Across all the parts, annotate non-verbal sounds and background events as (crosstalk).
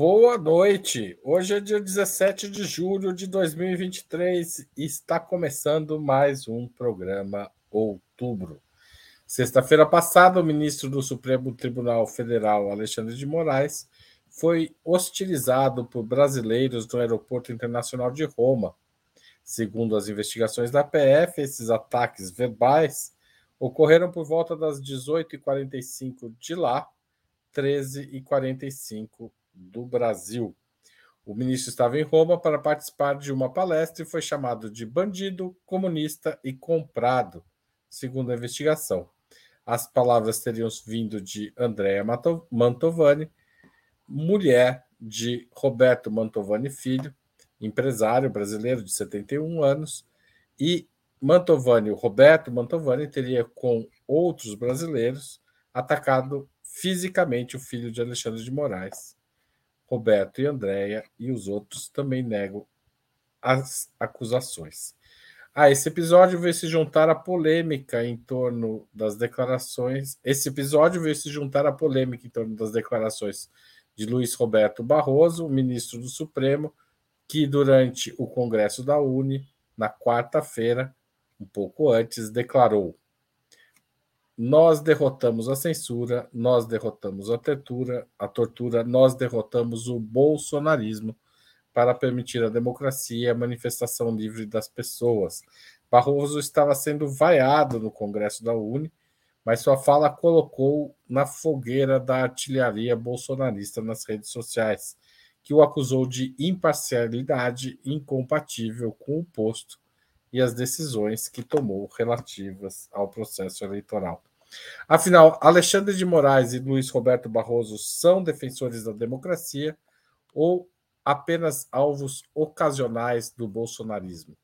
Boa noite. Hoje é dia 17 de julho de 2023 e está começando mais um programa Outubro. Sexta-feira passada, o ministro do Supremo Tribunal Federal, Alexandre de Moraes, foi hostilizado por brasileiros no Aeroporto Internacional de Roma. Segundo as investigações da PF, esses ataques verbais ocorreram por volta das 18h45 de lá, 13h45 do Brasil. O ministro estava em Roma para participar de uma palestra e foi chamado de bandido, comunista e comprado, segundo a investigação. As palavras teriam vindo de Andrea Mantovani, mulher de Roberto Mantovani Filho, empresário brasileiro de 71 anos, e Mantovani, Roberto Mantovani, teria com outros brasileiros atacado fisicamente o filho de Alexandre de Moraes Roberto e Andréia e os outros também negam as acusações. A ah, esse episódio veio se juntar a polêmica em torno das declarações. Esse episódio veio se juntar a polêmica em torno das declarações de Luiz Roberto Barroso, ministro do Supremo, que durante o Congresso da Uni, na quarta-feira, um pouco antes, declarou: nós derrotamos a censura, nós derrotamos a tortura, a tortura, nós derrotamos o bolsonarismo para permitir a democracia e a manifestação livre das pessoas. Barroso estava sendo vaiado no Congresso da Uni, mas sua fala colocou na fogueira da artilharia bolsonarista nas redes sociais, que o acusou de imparcialidade incompatível com o posto e as decisões que tomou relativas ao processo eleitoral. Afinal, Alexandre de Moraes e Luiz Roberto Barroso são defensores da democracia ou apenas alvos ocasionais do bolsonarismo?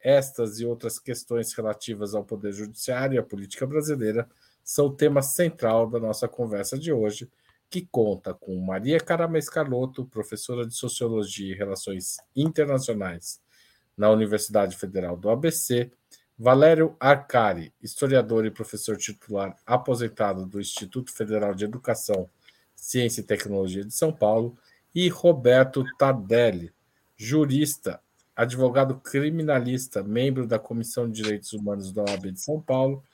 Estas e outras questões relativas ao Poder Judiciário e à política brasileira são o tema central da nossa conversa de hoje, que conta com Maria Carama Escarlotto, professora de Sociologia e Relações Internacionais na Universidade Federal do ABC, Valério Arcari, historiador e professor titular aposentado do Instituto Federal de Educação, Ciência e Tecnologia de São Paulo, e Roberto Tardelli, jurista, advogado criminalista, membro da Comissão de Direitos Humanos da OAB de São Paulo,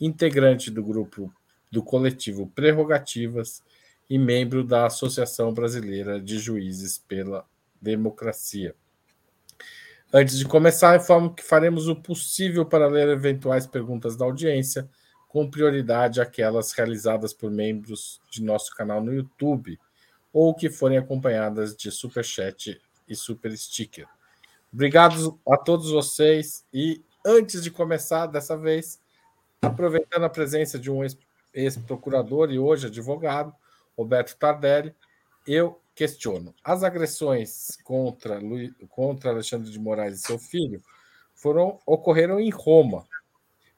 integrante do grupo do coletivo Prerrogativas e membro da Associação Brasileira de Juízes pela Democracia. Antes de começar, informo que faremos o possível para ler eventuais perguntas da audiência, com prioridade aquelas realizadas por membros de nosso canal no YouTube ou que forem acompanhadas de super chat e super sticker. Obrigado a todos vocês e antes de começar dessa vez, aproveitando a presença de um ex-procurador e hoje advogado, Roberto Tardelli, eu questiono. As agressões contra, contra Alexandre de Moraes e seu filho foram ocorreram em Roma,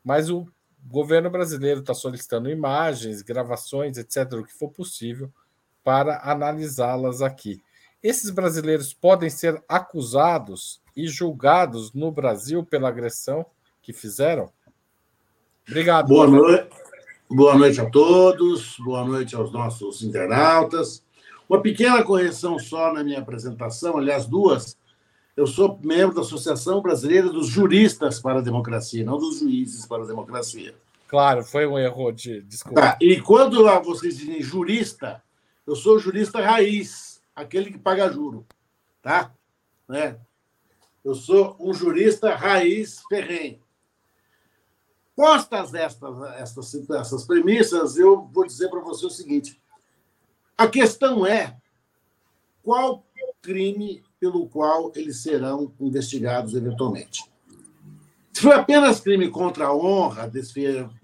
mas o governo brasileiro está solicitando imagens, gravações, etc., o que for possível, para analisá-las aqui. Esses brasileiros podem ser acusados e julgados no Brasil pela agressão que fizeram? Obrigado. Boa noite. Boa noite a todos, boa noite aos nossos internautas. Uma pequena correção só na minha apresentação, aliás, duas. Eu sou membro da Associação Brasileira dos Juristas para a Democracia, não dos Juízes para a Democracia. Claro, foi um erro de desculpa. Tá, e quando vocês dizem jurista, eu sou jurista raiz, aquele que paga juro, tá? Né? Eu sou um jurista raiz ferrenho. Postas estas, estas, essas premissas, eu vou dizer para você o seguinte: a questão é qual crime pelo qual eles serão investigados eventualmente. Se foi apenas crime contra a honra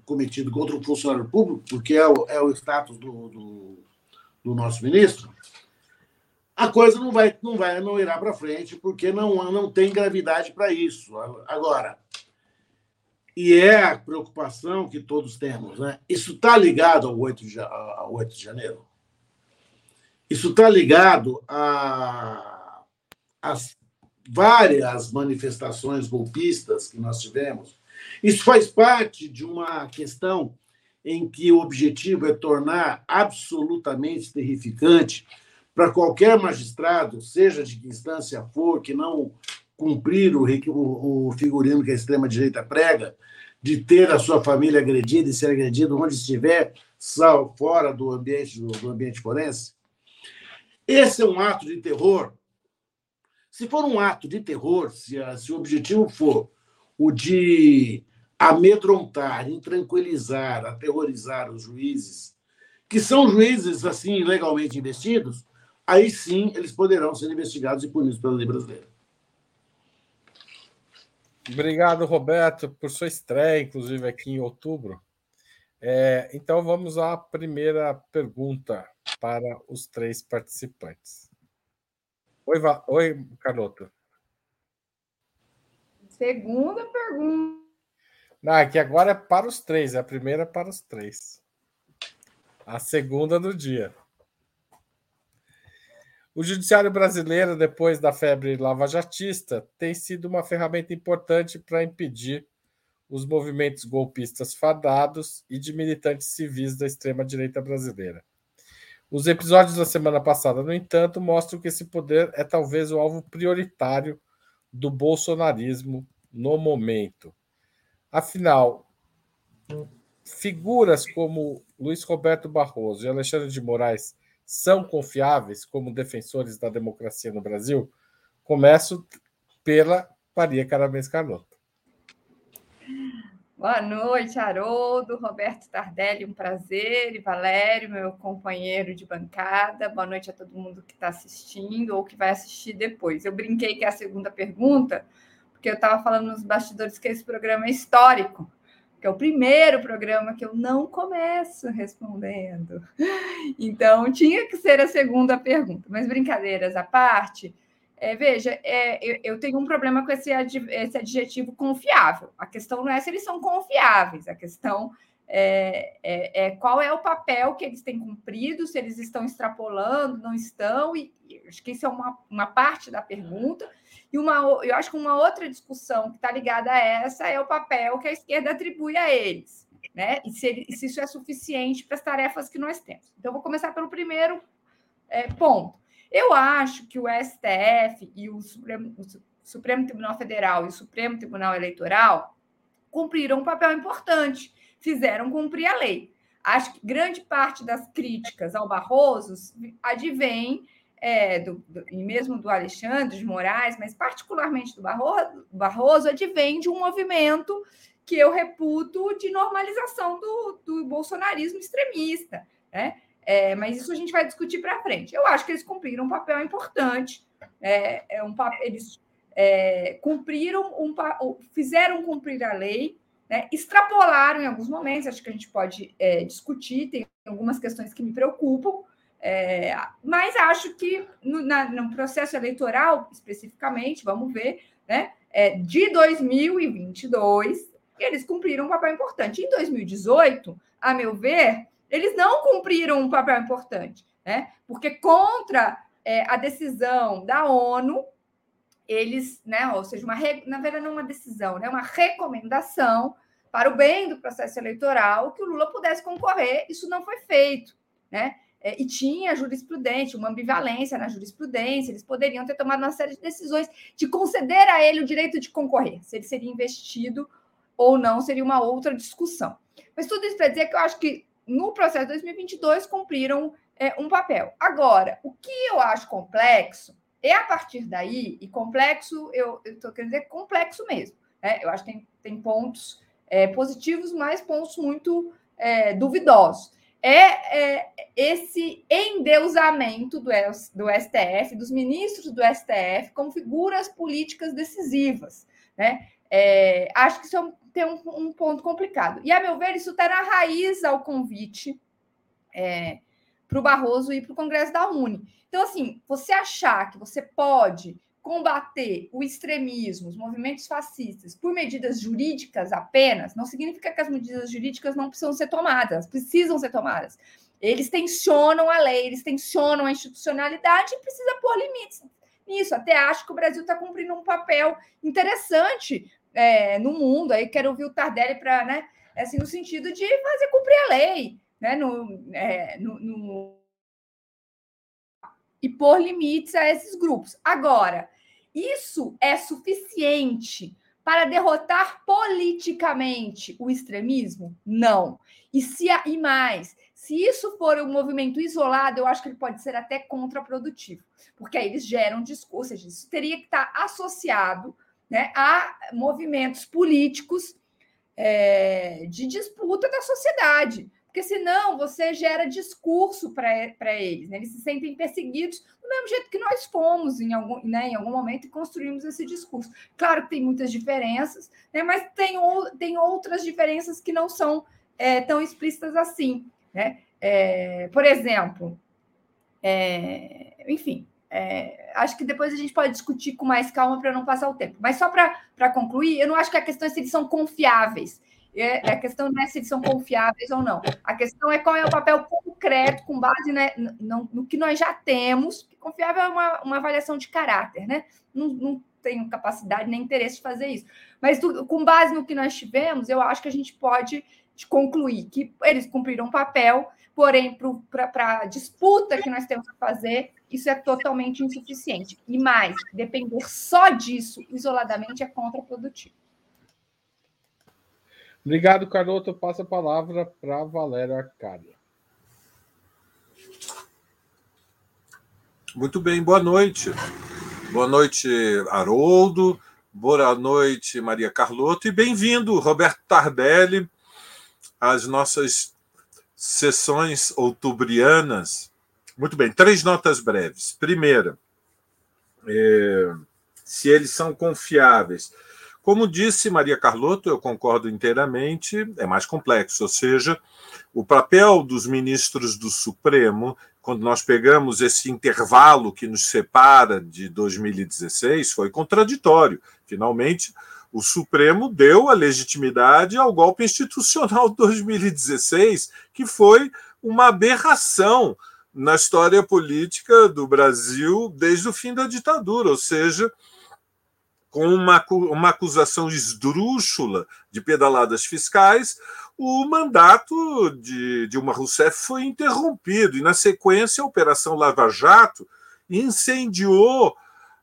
cometido contra um funcionário público, porque é o, é o status do, do, do, nosso ministro, a coisa não vai, não vai, não irá para frente, porque não, não tem gravidade para isso. Agora, e é a preocupação que todos temos, né? Isso está ligado ao 8 de, ao 8 de janeiro? Isso está ligado às várias manifestações golpistas que nós tivemos. Isso faz parte de uma questão em que o objetivo é tornar absolutamente terrificante para qualquer magistrado, seja de que instância for, que não cumprir o, figurino que a extrema-direita prega, de ter a sua família agredida e ser agredido onde estiver, fora do ambiente, do ambiente forense? Esse é um ato de terror. Se for um ato de terror, se, a, se o objetivo for o de amedrontar, intranquilizar, aterrorizar os juízes, que são juízes assim legalmente investidos, aí sim eles poderão ser investigados e punidos pela lei brasileira. Obrigado, Roberto, por sua estreia, inclusive aqui em outubro. É, então vamos à primeira pergunta para os três participantes. Oi, Va... Oi Carlota. Segunda pergunta. Não, aqui é agora é para os três, é a primeira para os três. A segunda do dia. O judiciário brasileiro, depois da febre lavajatista, tem sido uma ferramenta importante para impedir os movimentos golpistas fadados e de militantes civis da extrema-direita brasileira. Os episódios da semana passada, no entanto, mostram que esse poder é talvez o alvo prioritário do bolsonarismo no momento. Afinal, figuras como Luiz Roberto Barroso e Alexandre de Moraes são confiáveis como defensores da democracia no Brasil? Começo pela Maria Carabens Carlota. Boa noite, Haroldo, Roberto Tardelli, um prazer, e Valério, meu companheiro de bancada. Boa noite a todo mundo que está assistindo ou que vai assistir depois. Eu brinquei que é a segunda pergunta, porque eu estava falando nos bastidores que esse programa é histórico, que é o primeiro programa que eu não começo respondendo. Então, tinha que ser a segunda pergunta. Mas brincadeiras à parte, é, veja, é, eu, eu, tenho um problema com esse, esse, adjetivo confiável. A questão não é se eles são confiáveis, a questão é, é, é, qual é o papel que eles têm cumprido, se eles estão extrapolando, não estão, e, e acho que isso é uma, uma parte da pergunta. E uma, eu acho que uma outra discussão que está ligada a essa é o papel que a esquerda atribui a eles, né? E se, ele, se isso é suficiente para as tarefas que nós temos. Então, vou começar pelo primeiro é, ponto. Eu acho que o STF e o Supremo, o Supremo Tribunal Federal e o Supremo Tribunal Eleitoral cumpriram um papel importante, fizeram cumprir a lei. Acho que grande parte das críticas ao Barroso advém, é, do, do, e mesmo do Alexandre de Moraes, mas particularmente do Barroso, Barroso, advém de um movimento que eu reputo de normalização do, do bolsonarismo extremista. Né? É, mas isso a gente vai discutir para frente. Eu acho que eles cumpriram um papel importante. É, é um, eles é, cumpriram um, fizeram cumprir a lei, né, extrapolaram em alguns momentos. Acho que a gente pode é, discutir. Tem algumas questões que me preocupam. É, mas acho que no, na, no, processo eleitoral, especificamente, vamos ver, né, é, de 2022, eles cumpriram um papel importante. Em 2018, a meu ver, eles não cumpriram um papel importante, né? Porque contra é, a decisão da ONU, eles, né, ou seja, uma na verdade não uma decisão, né, uma recomendação para o bem do processo eleitoral que o Lula pudesse concorrer, isso não foi feito, né? É, e tinha jurisprudência, uma ambivalência na jurisprudência, eles poderiam ter tomado uma série de decisões de conceder a ele o direito de concorrer, se ele seria investido ou não, seria uma outra discussão. Mas tudo isso para dizer que eu acho que no processo de 2022 cumpriram é, um papel. Agora, o que eu acho complexo é a partir daí, e complexo, eu estou querendo dizer complexo mesmo. Né? Eu acho que tem, tem pontos é, positivos, mas pontos muito é, duvidosos. É, é, esse endeusamento do, do STF, dos ministros do STF, como figuras políticas decisivas. Né? É, acho que isso é um tem um, um ponto complicado. E, a meu ver, isso está na raiz ao convite é, para o Barroso ir para o Congresso da Uni. Então, assim, você achar que você pode combater o extremismo, os movimentos fascistas, por medidas jurídicas apenas, não significa que as medidas jurídicas não precisam ser tomadas, precisam ser tomadas. Eles tensionam a lei, eles tensionam a institucionalidade e precisa pôr limites nisso. Até acho que o Brasil está cumprindo um papel interessante é, no mundo. Aí quero ouvir o Tardelli para, né, assim, no sentido de fazer cumprir a lei, né, no, é, no, no e pôr limites a esses grupos. Agora, isso é suficiente para derrotar politicamente o extremismo? Não. E, se, e mais, se isso for um movimento isolado, eu acho que ele pode ser até contraprodutivo, porque aí eles geram discurso, ou seja, isso teria que estar associado né, a movimentos políticos é, de disputa da sociedade. Porque senão você gera discurso para eles, né? eles se sentem perseguidos do mesmo jeito que nós fomos em algum, né, em algum momento e construímos esse discurso. Claro que tem muitas diferenças, né, mas tem, tem outras diferenças que não são é, tão explícitas assim. Né? É, por exemplo, é, enfim, é, acho que depois a gente pode discutir com mais calma para não passar o tempo. Mas só para concluir, eu não acho que a questão é se eles são confiáveis. É, a questão não é se eles são confiáveis ou não. A questão é qual é o papel concreto, com base né, no, no, que nós já temos. Confiável é uma, uma avaliação de caráter, né? Não, não tenho capacidade nem interesse de fazer isso. Mas do, com base no que nós tivemos, eu acho que a gente pode concluir que eles cumpriram um papel, porém, para a disputa que nós temos que fazer, isso é totalmente insuficiente. E mais, depender só disso isoladamente é contraprodutivo. Obrigado, Carloto. Passo a palavra para Valéria Arcádia. Muito bem, boa noite. Boa noite, Haroldo. Boa noite, Maria Carlotto. E bem-vindo, Roberto Tardelli, às nossas sessões outubrianas. Muito bem, três notas breves. Primeira, é, se eles são confiáveis. Como disse Maria Carlotto, eu concordo inteiramente, é mais complexo, ou seja, o papel dos ministros do Supremo, quando nós pegamos esse intervalo que nos separa de 2016, foi contraditório. Finalmente, o Supremo deu a legitimidade ao golpe institucional de 2016, que foi uma aberração na história política do Brasil desde o fim da ditadura, ou seja, com uma, uma acusação esdrúxula de pedaladas fiscais, o mandato de Dilma Rousseff foi interrompido e, na sequência, a Operação Lava Jato incendiou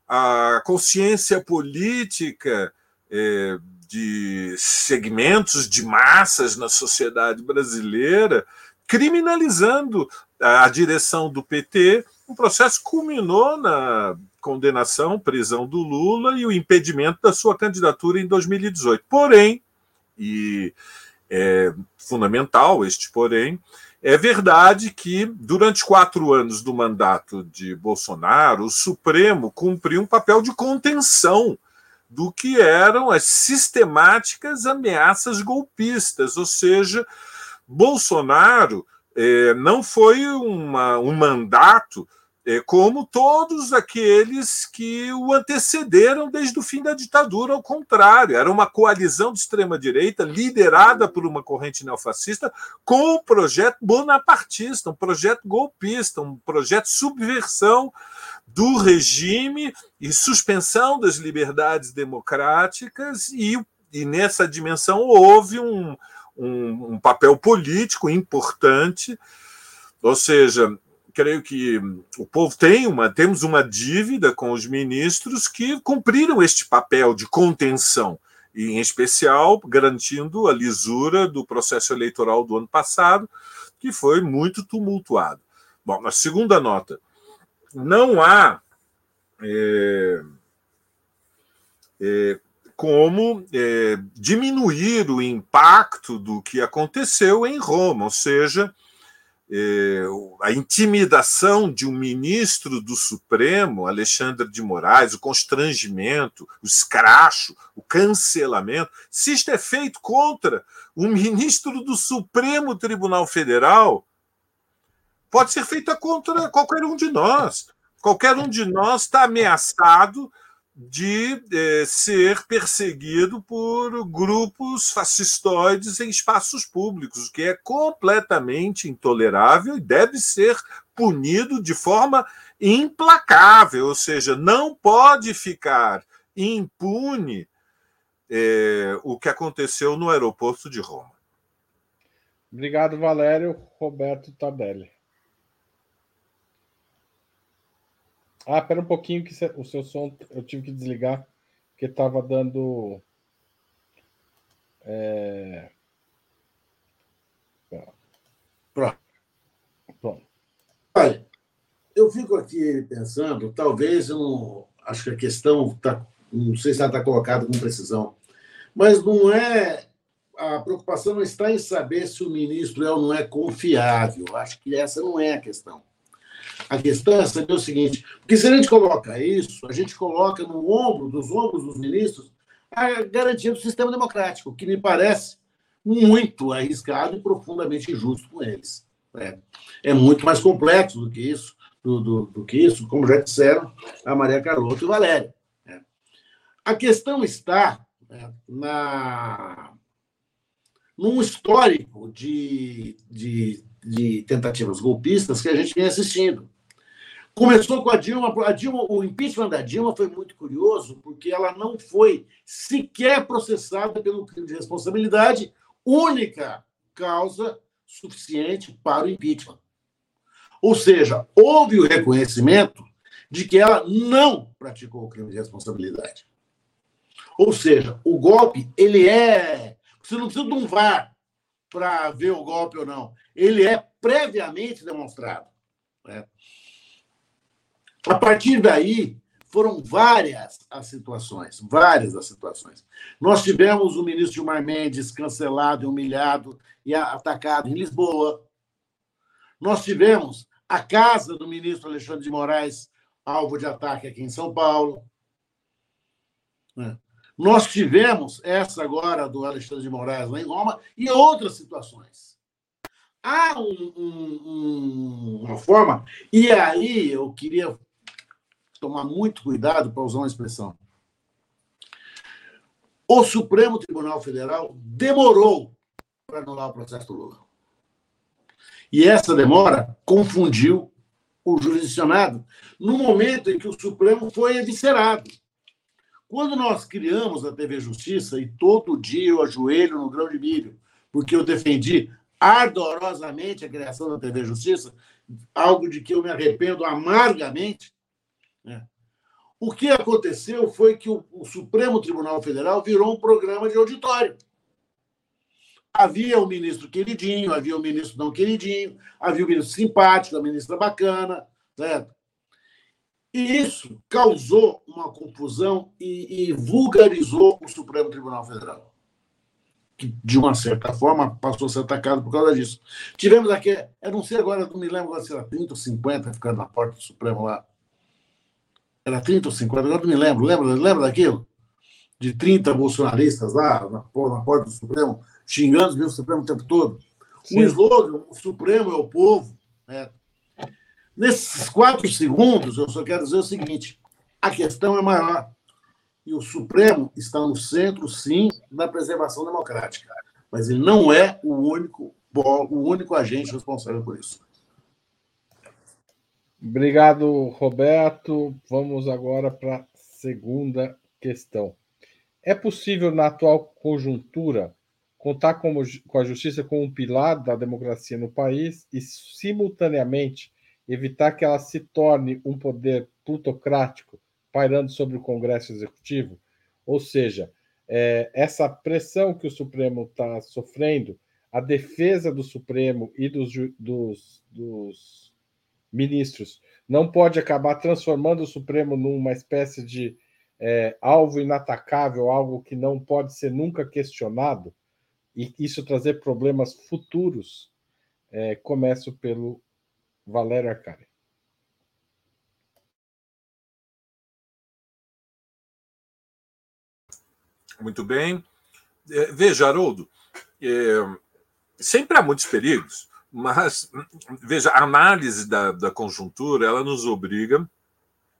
a consciência política é, de segmentos de massas na sociedade brasileira, criminalizando a direção do PT. O processo culminou na condenação, prisão do Lula e o impedimento da sua candidatura em 2018. Porém, e é fundamental este porém, é verdade que, durante quatro anos do mandato de Bolsonaro, o Supremo cumpriu um papel de contenção do que eram as sistemáticas ameaças golpistas, ou seja, Bolsonaro é, não foi uma, um mandato é, como todos aqueles que o antecederam desde o fim da ditadura, ao contrário, era uma coalizão de extrema-direita liderada por uma corrente neofascista com um projeto bonapartista, um projeto golpista, um projeto subversão do regime e suspensão das liberdades democráticas, e, e nessa dimensão houve um, um, um papel político importante, ou seja, creio que o povo tem uma, temos uma dívida com os ministros que cumpriram este papel de contenção, e em especial garantindo a lisura do processo eleitoral do ano passado, que foi muito tumultuado. Bom, na segunda nota, não há é, é, como é, diminuir o impacto do que aconteceu em Roma, ou seja, é, a intimidação de um ministro do Supremo, Alexandre de Moraes, o constrangimento, o escracho, o cancelamento, se isto é feito contra um ministro do Supremo Tribunal Federal, pode ser feito contra qualquer um de nós. Qualquer um de nós está ameaçado de eh, ser perseguido por grupos fascistoides em espaços públicos, o que é completamente intolerável e deve ser punido de forma implacável, ou seja, não pode ficar impune eh, o que aconteceu no aeroporto de Roma. Obrigado, Valério. Roberto Tabelli. Ah, pera um pouquinho que o seu som eu tive que desligar, porque estava dando. É... Pronto. Pronto. Olha, eu fico aqui pensando, talvez eu não. Acho que a questão está. Não sei se ela está colocada com precisão, mas não é. A preocupação não está em saber se o ministro é ou não é confiável. Acho que essa não é a questão. A questão é saber o seguinte: porque se a gente coloca isso, a gente coloca no ombro, dos ombros dos ministros, a garantia do sistema democrático, que me parece muito arriscado e profundamente injusto com eles. É, é muito mais complexo do que isso, do, do, do, que isso, como já disseram a Maria Carlota e o Valério. É. A questão está é, na num histórico de, de, de tentativas golpistas que a gente vem assistindo. Começou com a Dilma, a Dilma, o impeachment da Dilma foi muito curioso, porque ela não foi sequer processada pelo crime de responsabilidade, única causa suficiente para o impeachment. Ou seja, houve o reconhecimento de que ela não praticou o crime de responsabilidade. Ou seja, o golpe, ele é. Você não precisa de um VAR para ver o golpe ou não. Ele é previamente demonstrado. Né? A partir daí, foram várias as situações, várias as situações. Nós tivemos o ministro Gilmar Mendes cancelado, humilhado e atacado em Lisboa. Nós tivemos a casa do ministro Alexandre de Moraes alvo de ataque aqui em São Paulo. É. Nós tivemos essa agora do Alexandre de Moraes lá em Roma e outras situações. Há um, um, uma forma, e aí eu queria tomar muito cuidado para usar uma expressão. O Supremo Tribunal Federal demorou para anular o processo do Lula. E essa demora confundiu o jurisdicionado no momento em que o Supremo foi eviscerado. Quando nós criamos a TV Justiça, e todo dia eu ajoelho no grão de milho, porque eu defendi ardorosamente a criação da TV Justiça, algo de que eu me arrependo amargamente, né? O que aconteceu foi que o, o Supremo Tribunal Federal virou um programa de auditório. Havia o ministro queridinho, havia o ministro não queridinho, havia o ministro simpático, a ministra bacana, certo? E isso causou uma confusão e, e, vulgarizou o Supremo Tribunal Federal, que, de uma certa forma, passou a ser atacado por causa disso. Tivemos aqui, eu não sei agora, não me lembro se era 30 ou 50 ficando na porta do Supremo lá, era 30 ou 50, agora não me lembro. Lembra, lembra daquilo? De 30 bolsonaristas lá na, na porta do Supremo, xingando o Supremo o tempo todo. Sim. O slogan, o Supremo é o povo. Né? Nesses quatro segundos, eu só quero dizer o seguinte: a questão é maior. E o Supremo está no centro, sim, da preservação democrática. Mas ele não é o único, o único agente responsável por isso. Obrigado, Roberto. Vamos agora para a segunda questão. É possível, na atual conjuntura, contar com, a justiça como um pilar da democracia no país e, simultaneamente, evitar que ela se torne um poder plutocrático pairando sobre o Congresso Executivo? Ou seja, é, essa pressão que o Supremo está sofrendo, a defesa do Supremo e dos, dos, dos ministros não pode acabar transformando o Supremo numa espécie de é, alvo inatacável, algo que não pode ser nunca questionado, e isso trazer problemas futuros. É, começo pelo Valério Arcari. Muito bem. É, veja, Haroldo, é, sempre há muitos perigos mas, veja, a análise da, da conjuntura ela nos obriga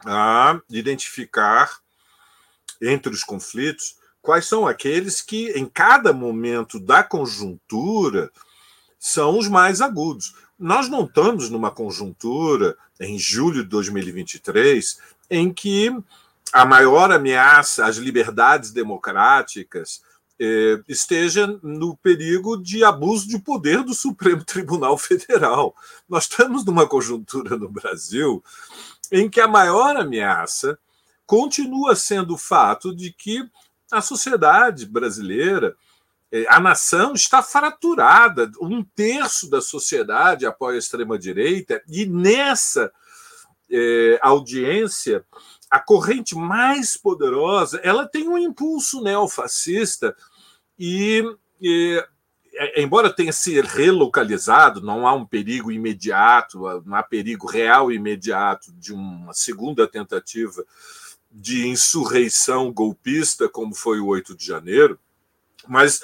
a identificar entre os conflitos quais são aqueles que, em cada momento da conjuntura, são os mais agudos. Nós não estamos numa conjuntura, em julho de 2023, em que a maior ameaça às liberdades democráticas é, esteja no perigo de abuso de poder do Supremo Tribunal Federal. Nós estamos numa conjuntura no Brasil em que a maior ameaça continua sendo o fato de que a sociedade brasileira, é, a nação está fraturada. Um terço da sociedade apoia a extrema-direita, e nessa é, audiência, a corrente mais poderosa ela tem um impulso neofascista e, e é, embora tenha se relocalizado, não há um perigo imediato, não há perigo real imediato de uma segunda tentativa de insurreição golpista, como foi o 8 de janeiro, mas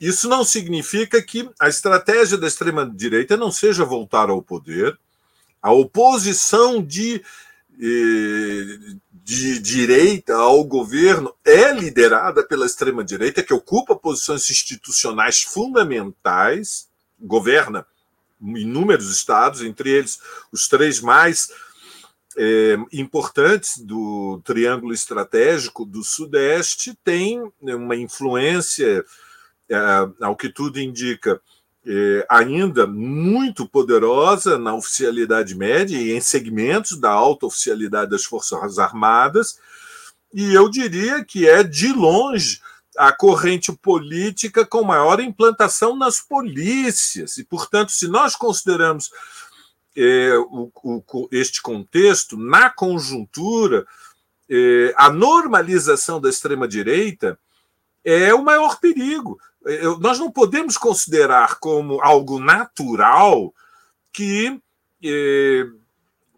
isso não significa que a estratégia da extrema-direita não seja voltar ao poder. A oposição de, de direita ao governo é liderada pela extrema-direita, que ocupa posições institucionais fundamentais, governa inúmeros estados, entre eles os três mais é, importantes do triângulo estratégico do Sudeste têm uma influência, é, ao que tudo indica, é, ainda muito poderosa na oficialidade média e em segmentos da alta oficialidade das Forças Armadas, e eu diria que é, de longe, a corrente política com maior implantação nas polícias. E, portanto, se nós consideramos é, o, o, este contexto, na conjuntura, é, a normalização da extrema-direita é o maior perigo. É, nós não podemos considerar como algo natural que é,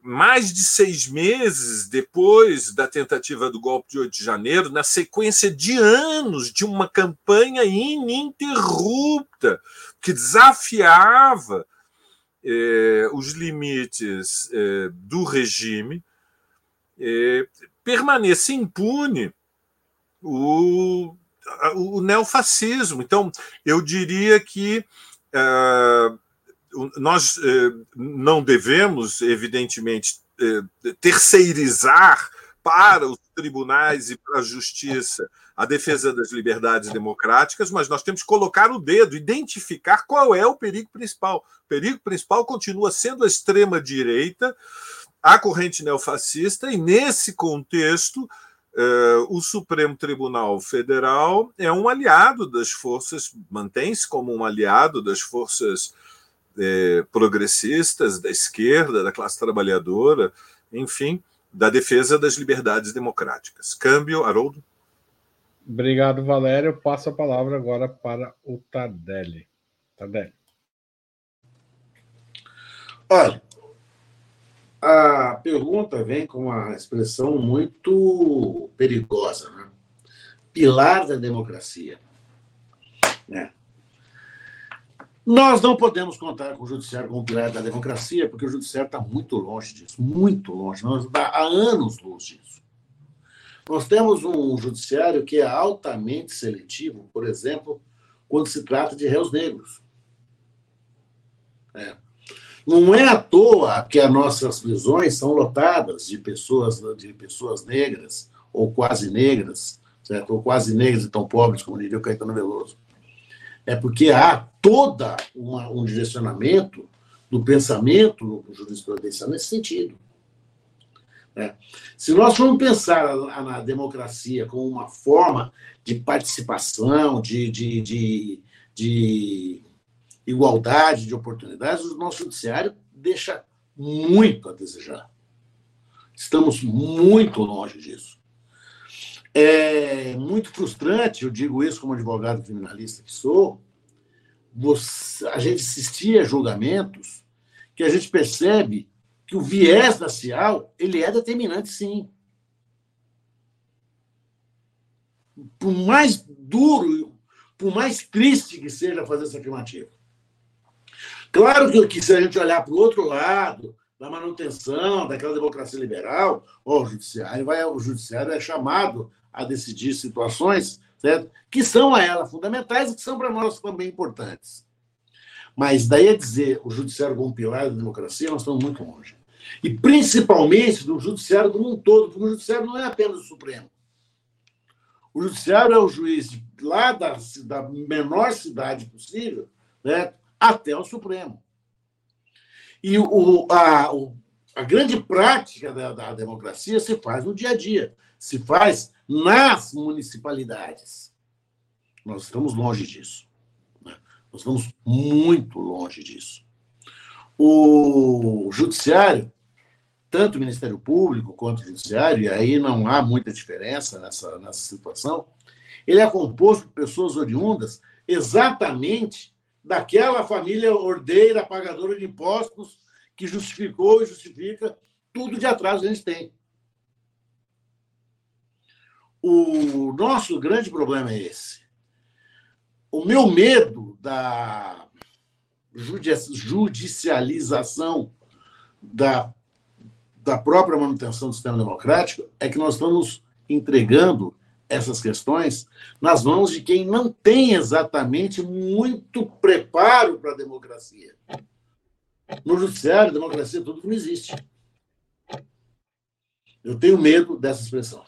mais de seis meses depois da tentativa do golpe de 8 de janeiro, na sequência de anos de uma campanha ininterrupta que desafiava eh, os limites eh, do regime, eh, permaneça impune o, o neofascismo. Então, eu diria que ah, nós não devemos, evidentemente, terceirizar para os tribunais e para a justiça a defesa das liberdades democráticas, mas nós temos que colocar o dedo, identificar qual é o perigo principal. O perigo principal continua sendo a extrema-direita, a corrente neofascista, e nesse contexto, eh, o Supremo Tribunal Federal é um aliado das forças, mantém-se como um aliado das forças eh, progressistas, da esquerda, da classe trabalhadora, enfim, da defesa das liberdades democráticas. Câmbio, Haroldo. Obrigado, Valério. Eu passo a palavra agora para o Tardelli. Tardelli. Olha, a pergunta vem com uma expressão muito perigosa, né? Pilar da democracia. Né? Nós não podemos contar com o judiciário como pilar da democracia, porque o judiciário está muito longe disso, muito longe. Nós está há anos longe disso. Nós temos um judiciário que é altamente seletivo, por exemplo, quando se trata de réus negros. É. Não é à toa que as nossas prisões são lotadas de pessoas, de pessoas negras, ou quase negras, certo? ou quase negras e tão pobres, como diria o Caetano Veloso. É porque há uma, um direcionamento do pensamento no jurisprudencial nesse sentido. Né? Se nós formos pensar na democracia como uma forma de participação, de, de, de, de igualdade de oportunidades, o nosso judiciário deixa muito a desejar. Estamos muito longe disso. É muito frustrante, eu digo isso como advogado criminalista que sou, você, a gente assistir a julgamentos que a gente percebe que o viés racial ele é determinante, sim. Por mais duro, por mais triste que seja fazer essa afirmativa. Claro que, que se a gente olhar para o outro lado, da manutenção daquela democracia liberal, o judiciário, vai, o judiciário é chamado a decidir situações certo? que são a ela fundamentais e que são para nós também importantes. Mas daí a dizer o judiciário como pilar da democracia, nós estamos muito longe e principalmente do judiciário como um todo, porque o judiciário não é apenas o Supremo. O judiciário é o juiz lá da, da menor cidade possível né, até o Supremo. E o, a, a grande prática da, da democracia se faz no dia a dia, se faz nas municipalidades. Nós estamos longe disso. Né? Nós estamos muito longe disso. O judiciário, tanto o Ministério Público quanto o judiciário, e aí não há muita diferença nessa, nessa situação, ele é composto por pessoas oriundas exatamente daquela família ordeira, pagadora de impostos, que justificou e justifica tudo de atraso que a gente tem. O nosso grande problema é esse. O meu medo da judicialização da, da própria manutenção do sistema democrático é que nós estamos entregando essas questões nas mãos de quem não tem exatamente muito preparo para a democracia. No judiciário, a democracia tudo que não existe. Eu tenho medo dessa expressão.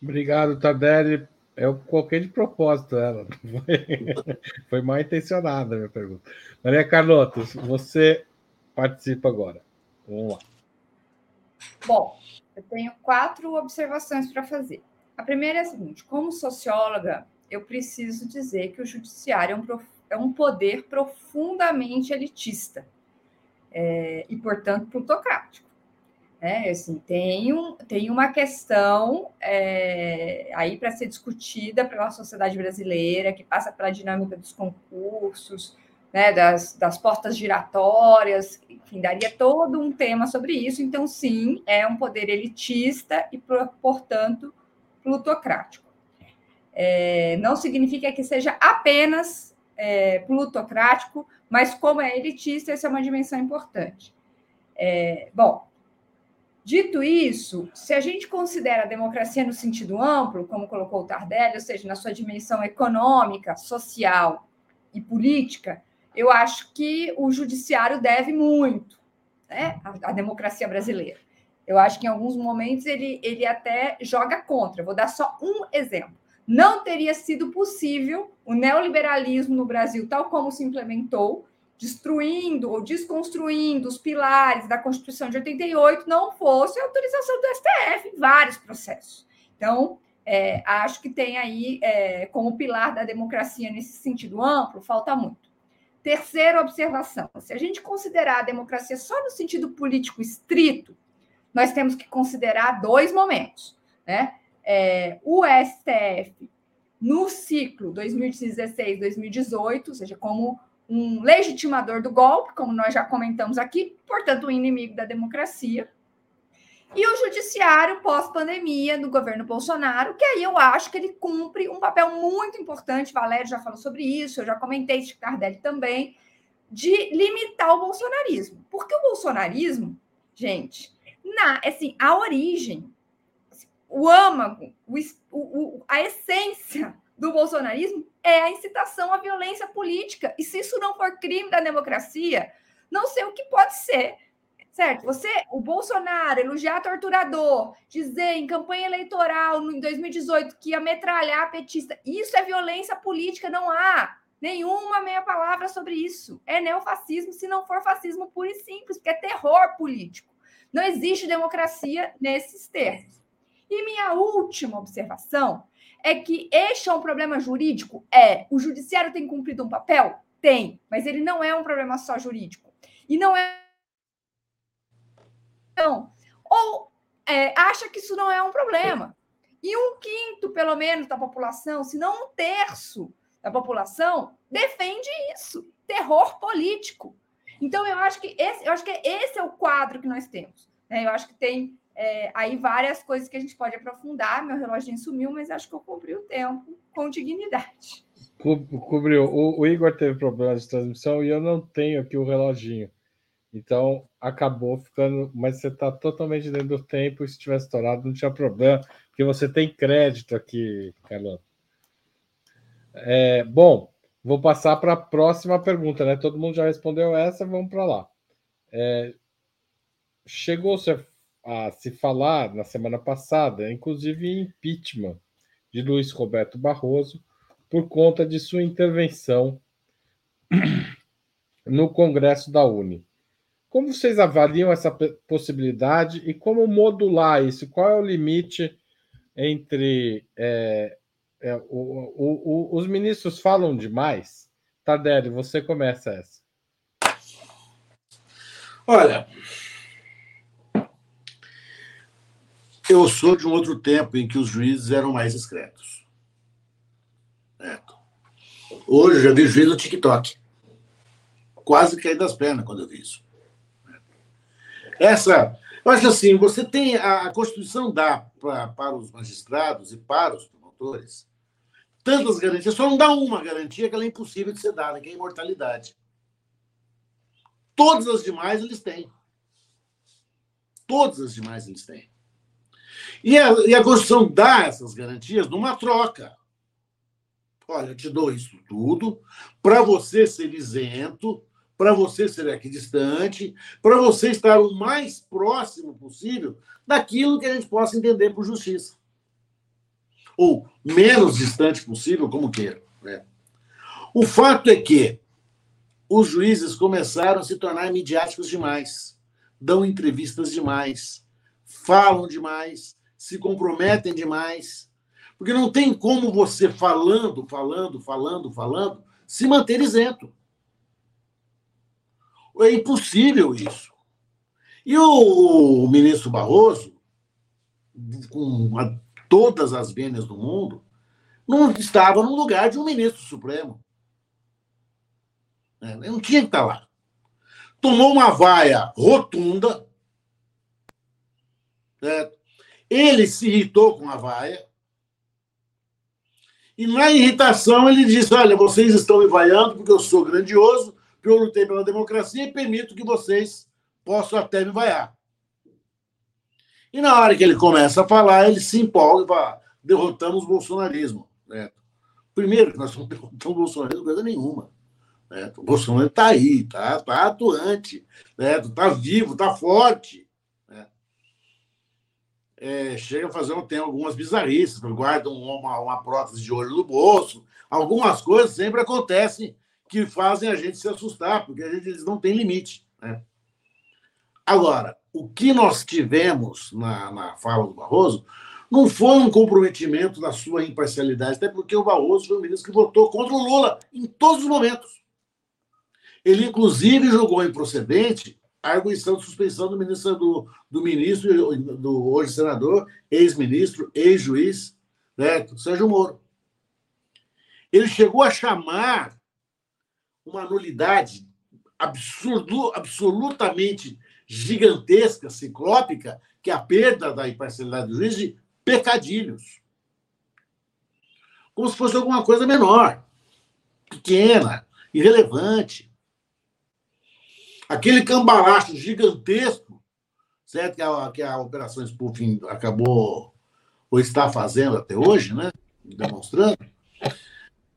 Obrigado, Tardelli. Eu coloquei de propósito ela. (laughs) Foi, foi mal intencionada a minha pergunta. Maria Carlota, você participa agora. Vamos lá. Bom, eu tenho quatro observações para fazer. A primeira é a seguinte: como socióloga, eu preciso dizer que o judiciário é um, é um poder profundamente elitista é, e, portanto, plutocrático. É, assim, tem, um, tem uma questão é, aí para ser discutida pela sociedade brasileira, que passa pela dinâmica dos concursos, né, das, das portas giratórias, enfim, daria todo um tema sobre isso. Então, sim, é um poder elitista e, portanto, plutocrático. É, não significa que seja apenas é, plutocrático, mas como é elitista, essa é uma dimensão importante. É, bom, Dito isso, se a gente considera a democracia no sentido amplo, como colocou o Tardelli, ou seja, na sua dimensão econômica, social e política, eu acho que o judiciário deve muito né, à, democracia brasileira. Eu acho que em alguns momentos ele, ele até joga contra. Vou dar só um exemplo. Não teria sido possível o neoliberalismo no Brasil, tal como se implementou, destruindo ou desconstruindo os pilares da Constituição de 88 não fosse a autorização do STF em vários processos. Então, é, acho que tem aí, é, como pilar da democracia nesse sentido amplo, falta muito. Terceira observação: se a gente considerar a democracia só no sentido político estrito, nós temos que considerar dois momentos. Né? É, o STF, no ciclo 2016-2018, ou seja, como um legitimador do golpe, como nós já comentamos aqui, portanto, um inimigo da democracia. E o judiciário pós-pandemia do governo Bolsonaro, que aí eu acho que ele cumpre um papel muito importante. Valério já falou sobre isso, eu já comentei de Tardelli também, de limitar o bolsonarismo. Porque o bolsonarismo, gente, na, assim, a origem, o âmago, o, o, a essência do bolsonarismo é a incitação à violência política. E se isso não for crime da democracia, não sei o que pode ser. Certo? Você, o Bolsonaro, elogiar torturador, dizer em campanha eleitoral em 2018 que ia metralhar petista, isso é violência política, não há nenhuma meia palavra sobre isso. É neofascismo, se não for fascismo puro e simples, porque é terror político. Não existe democracia nesses termos. E minha última observação é que este é um problema jurídico? É. O judiciário tem cumprido um papel? Tem, mas ele não é um problema só jurídico. E não é. Não. Ou é, acha que isso não é um problema. E um quinto, pelo menos, da população, se não um terço da população, defende isso. Terror político. Então, eu acho que esse, eu acho que esse é o quadro que nós temos. Né? Eu acho que tem é, aí várias coisas que a gente pode aprofundar. Meu relógio sumiu, mas acho que eu cumpri o tempo com dignidade. Cobriu. O, o, Igor teve problemas de transmissão e eu não tenho aqui o reloginho. Então acabou ficando. Mas você está totalmente dentro do tempo. Se tivesse estourado, não tinha problema, porque você tem crédito aqui, Carlota. É, bom, vou passar para a próxima pergunta, né? Todo mundo já respondeu essa, vamos para lá. É, chegou, você a se falar na semana passada, inclusive em impeachment de Luiz Roberto Barroso, por conta de sua intervenção (clears throat) no Congresso da Uni. Como vocês avaliam essa possibilidade e como modular isso? Qual é o limite entre. É, é, o, o, o, os ministros falam demais? Tardelli, você começa essa. Olha, eu sou de um outro tempo em que os juízes eram mais discretos. Certo? Hoje eu já vi juiz no TikTok. Quase caí das pernas quando eu vi isso. Essa, eu acho assim, você tem a, a Constituição dá pra, para os magistrados e para os promotores tantas garantias, só não dá uma garantia que ela é impossível de ser dada, que é a imortalidade. Todas as demais eles têm. Todas as demais eles têm. E a, e a Constituição dá essas garantias numa troca. Olha, eu te dou isso tudo para você ser isento para você ser equidistante, para você estar o mais próximo possível daquilo que a gente possa entender por justiça. Ou menos distante possível, como queira. Né? O fato é que os juízes começaram a se tornar midiáticos demais, dão entrevistas demais, falam demais, se comprometem demais. Porque não tem como você falando, falando, falando, falando, se manter isento. É impossível isso. E o, ministro Barroso, com todas as vênias do mundo, não estava no lugar de um ministro supremo. É, não tinha que estar lá. Tomou uma vaia rotunda. Ele se irritou com a vaia. E na irritação ele disse: Olha, vocês estão me vaiando porque eu sou grandioso, eu lutei pela democracia e permito que vocês possam até me vaiar. E na hora que ele começa a falar, ele se empolga e fala: derrotamos o bolsonarismo. Né? Primeiro, nós não (laughs) derrotamos o bolsonarismo coisa nenhuma. Né? O Bolsonaro está aí, está tá atuante, está né? vivo, está forte. Né? É, chega a fazer, tem algumas bizarrices, guardam uma, uma prótese de olho no bolso, algumas coisas sempre acontecem que fazem a gente se assustar, porque a gente, eles não têm limite. Né? Agora, o que nós tivemos na, na fala do Barroso não foi um comprometimento da sua imparcialidade, até porque o Barroso foi o ministro que votou contra o Lula em todos os momentos. Ele, inclusive, jogou improcedente a arguição de suspensão do ministro, do, do ministro, do hoje senador, ex-ministro, ex-juiz, né, Sérgio Moro. Ele chegou a chamar uma nulidade absurdo, absolutamente gigantesca, ciclópica, que é a perda da imparcialidade do juiz de pecadilhos. Como se fosse alguma coisa menor, pequena, irrelevante. Aquele cambalacho gigantesco, certo? Que a, que a Operação Spoofing acabou ou está fazendo até hoje, né? Demonstrando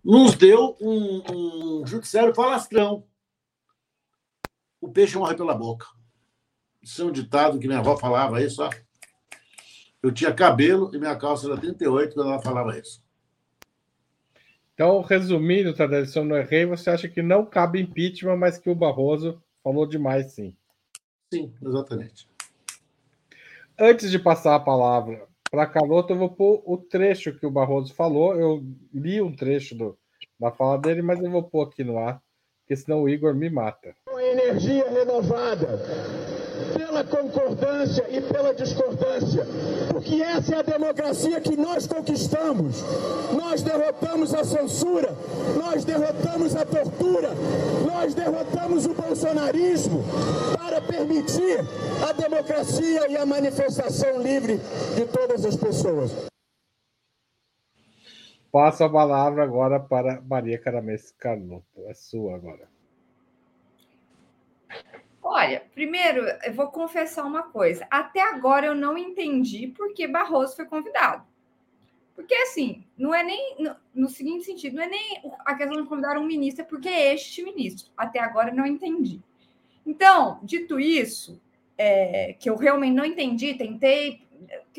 nos deu um, um judiciário falastrão. O peixe morre pela boca. Isso é um ditado que minha avó falava isso, ó. Eu tinha cabelo e minha calça era 38 quando ela falava isso. Então, resumindo, Tadeu, se eu não errei, você acha que não cabe impeachment, mas que o Barroso falou demais, sim. Sim, exatamente. Antes de passar a palavra para Carlota, eu vou pôr o trecho que o Barroso falou. Eu li um trecho do, da fala dele, mas eu vou pôr aqui no ar, porque senão o Igor me mata. Energia renovada pela concordância e pela discordância, porque essa é a democracia que nós conquistamos. Nós derrotamos a censura, nós derrotamos a tortura, nós derrotamos o bolsonarismo para permitir a democracia e a manifestação livre de todas as pessoas. Passo a palavra agora para Maria Caramês Carlotto. É sua agora. Olha, primeiro, eu vou confessar uma coisa. Até agora eu não entendi por que Barroso foi convidado. Porque, assim, não é nem no, no seguinte sentido, não é nem a questão de convidar um ministro, é porque é este ministro. Até agora eu não entendi. Então, dito isso, é, que eu realmente não entendi, tentei,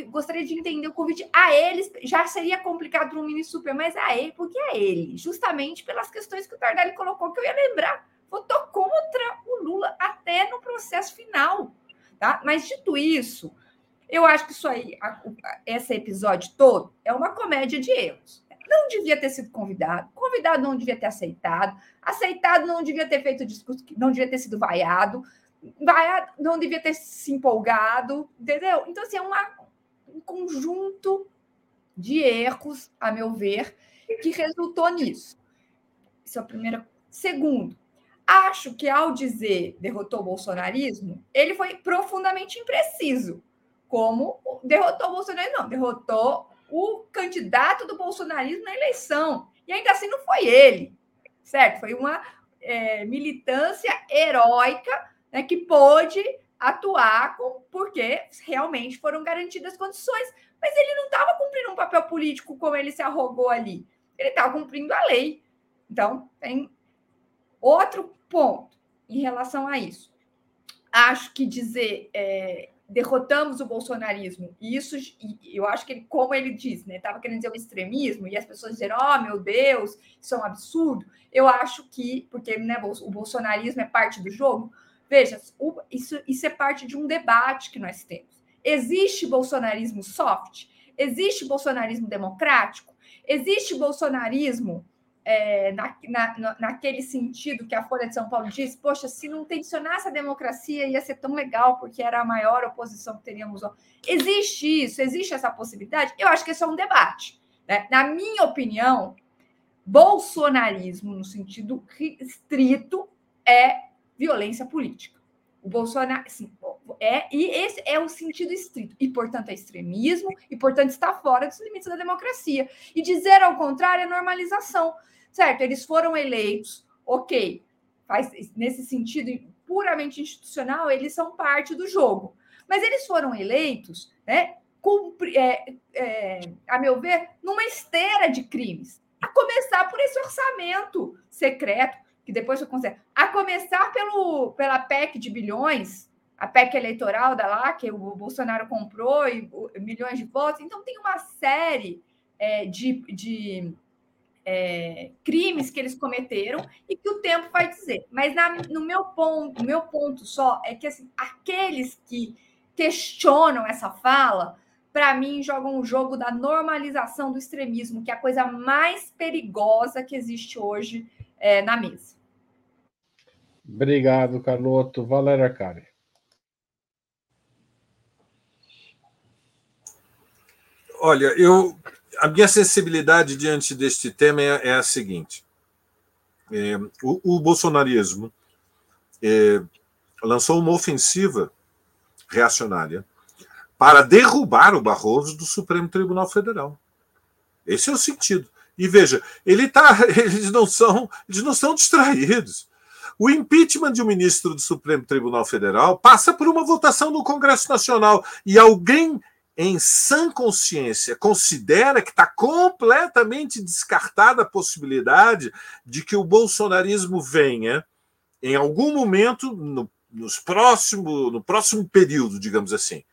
gostaria de entender o convite a eles, já seria complicado para um ministro super, mas a ele, porque é ele, justamente pelas questões que o Tardelli colocou, que eu ia lembrar, votou contra o Lula até no processo final, tá? Mas dito isso, eu acho que isso aí, a, a, esse episódio todo, é uma comédia de erros não devia ter sido convidado, convidado não devia ter aceitado, aceitado não devia ter feito discurso, não devia ter sido vaiado, vaiado não devia ter se empolgado, entendeu? Então, assim, é uma, um conjunto de erros, a meu ver, que resultou nisso. Isso é a primeira. Segundo, acho que ao dizer derrotou o bolsonarismo, ele foi profundamente impreciso. Como derrotou o bolsonarismo? Não, derrotou o candidato do bolsonarismo na eleição. E ainda assim não foi ele, certo? Foi uma é, militância heróica né, que pôde atuar com, porque realmente foram garantidas condições. Mas ele não estava cumprindo um papel político como ele se arrogou ali. Ele estava cumprindo a lei. Então, tem outro ponto em relação a isso. Acho que dizer é, derrotamos o bolsonarismo. E isso, eu acho que ele, como ele diz, né, estava querendo dizer o extremismo, e as pessoas dizeram, oh, meu Deus, isso é um absurdo. Eu acho que, porque né, o bolsonarismo é parte do jogo, veja, isso, isso é parte de um debate que nós temos. Existe bolsonarismo soft? Existe bolsonarismo democrático? Existe bolsonarismo é, na, na, naquele sentido que a Folha de São Paulo diz, poxa, se não tensionasse a democracia ia ser tão legal, porque era a maior oposição que teríamos. Existe isso, existe essa possibilidade? Eu acho que esse é um debate. Né? Na minha opinião, bolsonarismo, no sentido estrito, é violência política. O Bolsonaro assim, é e esse é o sentido estrito e portanto é extremismo e portanto está fora dos limites da democracia. E dizer ao contrário é normalização. Certo, eles foram eleitos, ok, faz, nesse sentido puramente institucional, eles são parte do jogo. Mas eles foram eleitos, né, cumpri, é, é, a meu ver, numa esteira de crimes. A começar por esse orçamento secreto, que depois eu considero. A começar pelo, pela PEC de bilhões, a PEC eleitoral da lá, que o Bolsonaro comprou, e, milhões de votos. Então, tem uma série é, de, de é, crimes que eles cometeram e que o tempo vai dizer. Mas na, no meu ponto, meu ponto só é que assim, aqueles que questionam essa fala, para mim, jogam o jogo da normalização do extremismo, que é a coisa mais perigosa que existe hoje é, na mesa. Obrigado, Carloto. Valéria Cari. Olha, eu a minha sensibilidade diante deste tema é, é a seguinte: é, o, o, bolsonarismo é, lançou uma ofensiva reacionária para derrubar o Barroso do Supremo Tribunal Federal. Esse é o sentido. E veja, ele tá, (laughs) eles não são, eles não são distraídos. O impeachment de um ministro do Supremo Tribunal Federal passa por uma votação no Congresso Nacional e alguém em sã consciência, considera que está completamente descartada a possibilidade de que o bolsonarismo venha, em algum momento, no, nos próximo, no próximo período, digamos assim,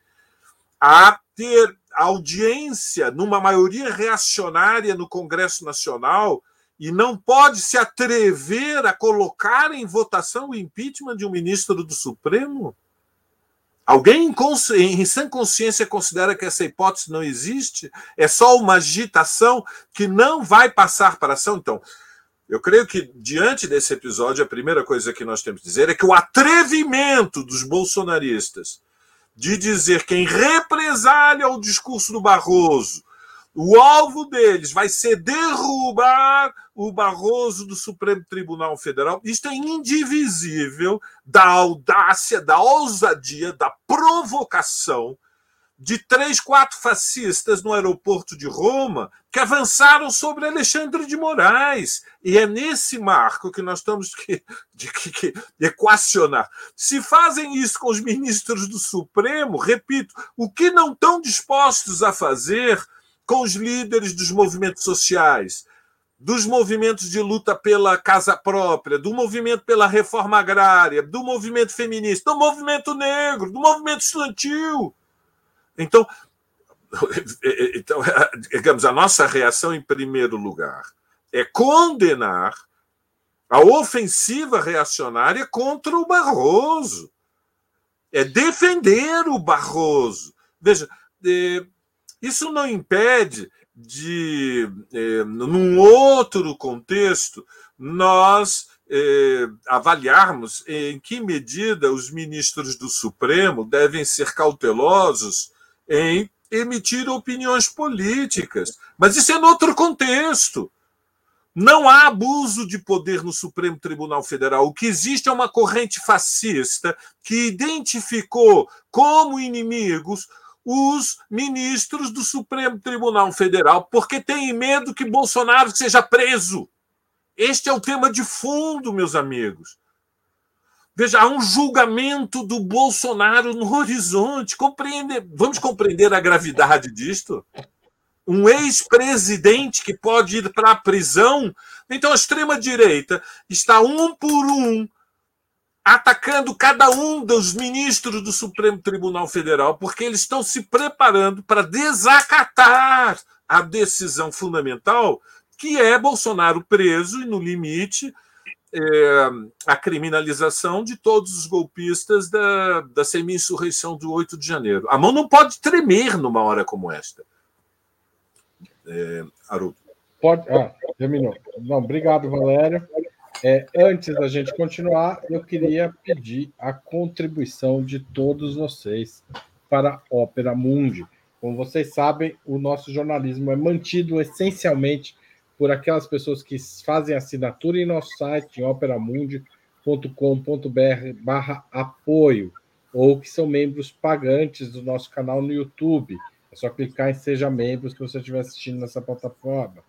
a ter audiência numa maioria reacionária no Congresso Nacional e não pode se atrever a colocar em votação o impeachment de um ministro do Supremo? Alguém em sã consciência considera que essa hipótese não existe? É só uma agitação que não vai passar para ação? Então, eu creio que, diante desse episódio, a primeira coisa que nós temos que dizer é que o atrevimento dos bolsonaristas de dizer que, em represália ao discurso do Barroso, o alvo deles vai ser derrubar o Barroso do Supremo Tribunal Federal. Isto é indivisível da audácia, da ousadia, da provocação de três, quatro fascistas no aeroporto de Roma que avançaram sobre Alexandre de Moraes. E é nesse marco que nós estamos que, de, que, que equacionar. Se fazem isso com os ministros do Supremo, repito, o que não estão dispostos a fazer com os líderes dos movimentos sociais, dos movimentos de luta pela casa própria, do movimento pela reforma agrária, do movimento feminista, do movimento negro, do movimento estudantil. Então, (laughs) então (laughs) digamos, a nossa reação, em primeiro lugar, é condenar a ofensiva reacionária contra o Barroso. É defender o Barroso. Veja, é, isso não impede de, é, num outro contexto, nós é, avaliarmos em que medida os ministros do Supremo devem ser cautelosos em emitir opiniões políticas. Mas isso é em outro contexto. Não há abuso de poder no Supremo Tribunal Federal. O que existe é uma corrente fascista que identificou como inimigos os ministros do Supremo Tribunal Federal, porque tem medo que Bolsonaro seja preso. Este é o tema de fundo, meus amigos. Veja, há um julgamento do Bolsonaro no horizonte. Compreende, vamos compreender a gravidade disto? Um ex-presidente que pode ir para a prisão. Então, a extrema-direita está um por um atacando cada um dos ministros do Supremo Tribunal Federal, porque eles estão se preparando para desacatar a decisão fundamental, que é Bolsonaro preso e, no limite, é, a criminalização de todos os golpistas da, da semi-insurreição do 8 de janeiro. A mão não pode tremer numa hora como esta. É, Haroldo. Pode. Ah, terminou. Não, obrigado, Valério. É, antes da gente continuar, eu queria pedir a contribuição de todos vocês para a Ópera Mundi. Como vocês sabem, o nosso jornalismo é mantido essencialmente por aquelas pessoas que fazem assinatura em nosso site, em operamundi.com.br barra apoio, ou que são membros pagantes do nosso canal no YouTube. É só clicar em Seja Membro se você estiver assistindo nessa plataforma.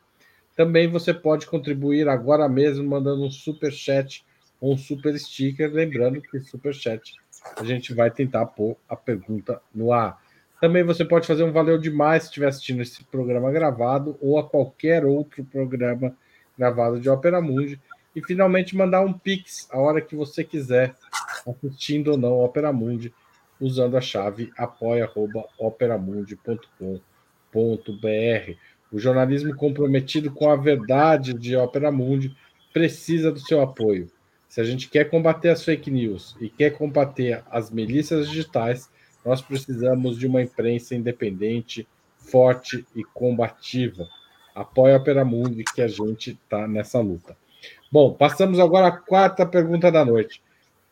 Também você pode contribuir agora mesmo mandando um super chat ou um super sticker, lembrando que super chat a gente vai tentar pôr a pergunta no ar. Também você pode fazer um valeu demais se estiver assistindo esse programa gravado ou a qualquer outro programa gravado de Opera Mundi e finalmente mandar um pix a hora que você quiser, assistindo ou não Opera Mundi, usando a chave apoia@operamundi.com.br. O jornalismo comprometido com a verdade de Ópera Mundi precisa do seu apoio. Se a gente quer combater as fake news e quer combater as milícias digitais, nós precisamos de uma imprensa independente, forte e combativa. Apoie a Opera Mundi que a gente está nessa luta. Bom, passamos agora à quarta pergunta da noite.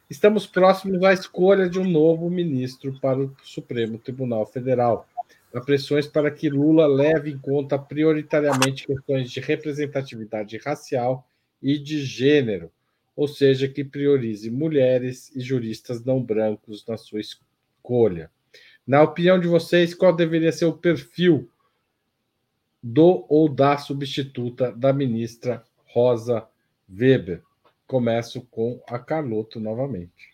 Estamos próximos à escolha de um novo ministro para o Supremo Tribunal Federal a pressões para que Lula leve em conta prioritariamente questões de representatividade racial e de gênero, ou seja, que priorize mulheres e juristas não brancos na sua escolha. Na opinião de vocês, qual deveria ser o perfil do ou da substituta da ministra Rosa Weber? Começo com a Carloto novamente.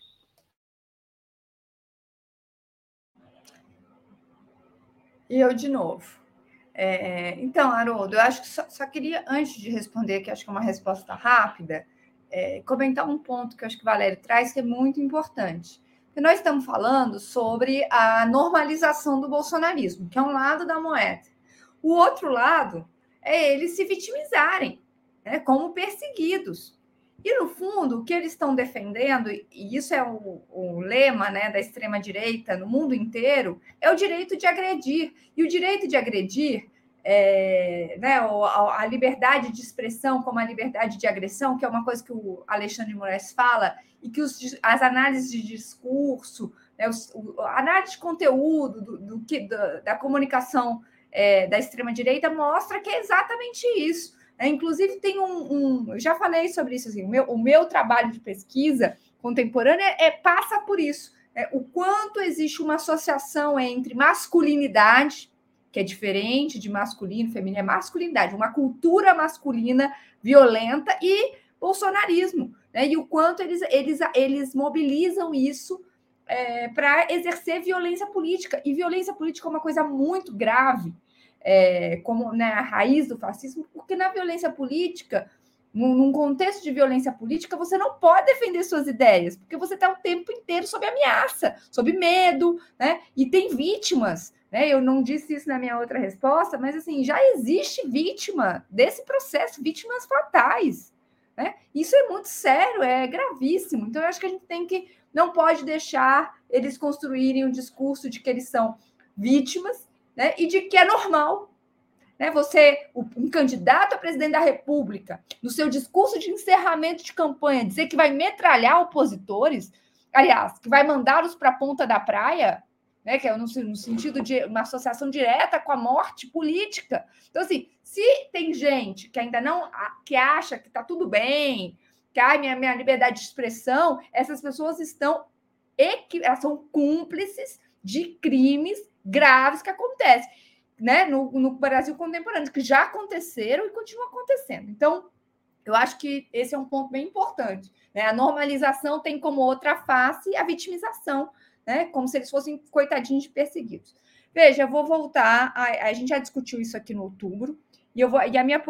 E eu de novo. É, então, Haroldo, eu acho que só, só, queria, antes de responder, que acho que é uma resposta rápida, é, comentar um ponto que eu acho que o Valério traz, que é muito importante. Porque nós estamos falando sobre a normalização do bolsonarismo, que é um lado da moeda. O outro lado é eles se vitimizarem né, como perseguidos. E, no fundo, o que eles estão defendendo, e isso é o, o lema né, da extrema-direita no mundo inteiro, é o direito de agredir. E o direito de agredir, é, né, a, a, liberdade de expressão como a liberdade de agressão, que é uma coisa que o Alexandre Moraes fala, e que os, as análises de discurso, né, os, o, a análise de conteúdo do, do que, da, da comunicação é, da extrema-direita mostra que é exatamente isso. É, inclusive, tem um, um, Eu já falei sobre isso. Assim, o, meu, o meu trabalho de pesquisa contemporânea é, passa por isso. É, o quanto existe uma associação entre masculinidade, que é diferente de masculino, feminino, é masculinidade, uma cultura masculina violenta e bolsonarismo. Né? E o quanto eles, eles, eles mobilizam isso é, para exercer violência política. E violência política é uma coisa muito grave é, como né, a raiz do fascismo, porque na violência política, num, num contexto de violência política, você não pode defender suas ideias, porque você está o tempo inteiro sob ameaça, sob medo, né? E tem vítimas. Né? Eu não disse isso na minha outra resposta, mas assim, já existe vítima desse processo, vítimas fatais. Né? Isso é muito sério, é gravíssimo. Então, eu acho que a gente tem que não pode deixar eles construírem um discurso de que eles são vítimas né? e de que é normal. Né? Você, um candidato a presidente da República, no seu discurso de encerramento de campanha, dizer que vai metralhar opositores, aliás, que vai mandá-los para a ponta da praia, né, que é no, no, sentido de uma associação direta com a morte política. Então, assim, se tem gente que ainda não que acha que está tudo bem, que a minha, minha liberdade de expressão, essas pessoas estão elas são cúmplices de crimes graves que acontecem né, no, no Brasil contemporâneo, que já aconteceram e continuam acontecendo. Então, eu acho que esse é um ponto bem importante. Né? A normalização tem como outra face a vitimização, né? como se eles fossem coitadinhos de perseguidos. Veja, eu vou voltar. A, a gente já discutiu isso aqui no outubro, e, eu vou, e a minha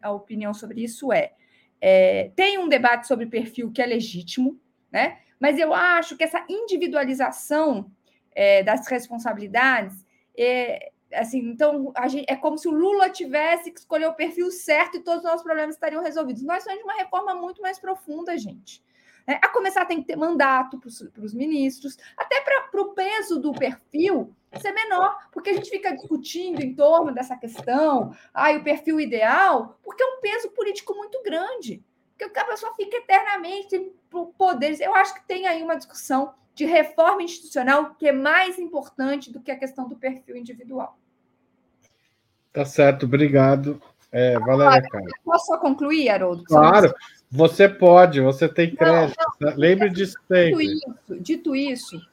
a opinião sobre isso é, é: tem um debate sobre perfil que é legítimo, né? mas eu acho que essa individualização é, das responsabilidades é, assim, então gente, é como se o Lula tivesse que escolher o perfil certo e todos os nossos problemas estariam resolvidos. Nós somos de uma reforma muito mais profunda, gente. É, a começar tem que ter mandato para os ministros, até para o peso do perfil ser menor, porque a gente fica discutindo em torno dessa questão, ah, o perfil ideal, porque é um peso político muito grande, porque a pessoa fica eternamente por poderes. Eu acho que tem aí uma discussão de reforma institucional que é mais importante do que a questão do perfil individual. Tá certo, obrigado. É, Valéria Posso só concluir, Haroldo? Claro, você pode, você tem crédito. Não, não. Lembre disso sempre. Dito isso, dito isso,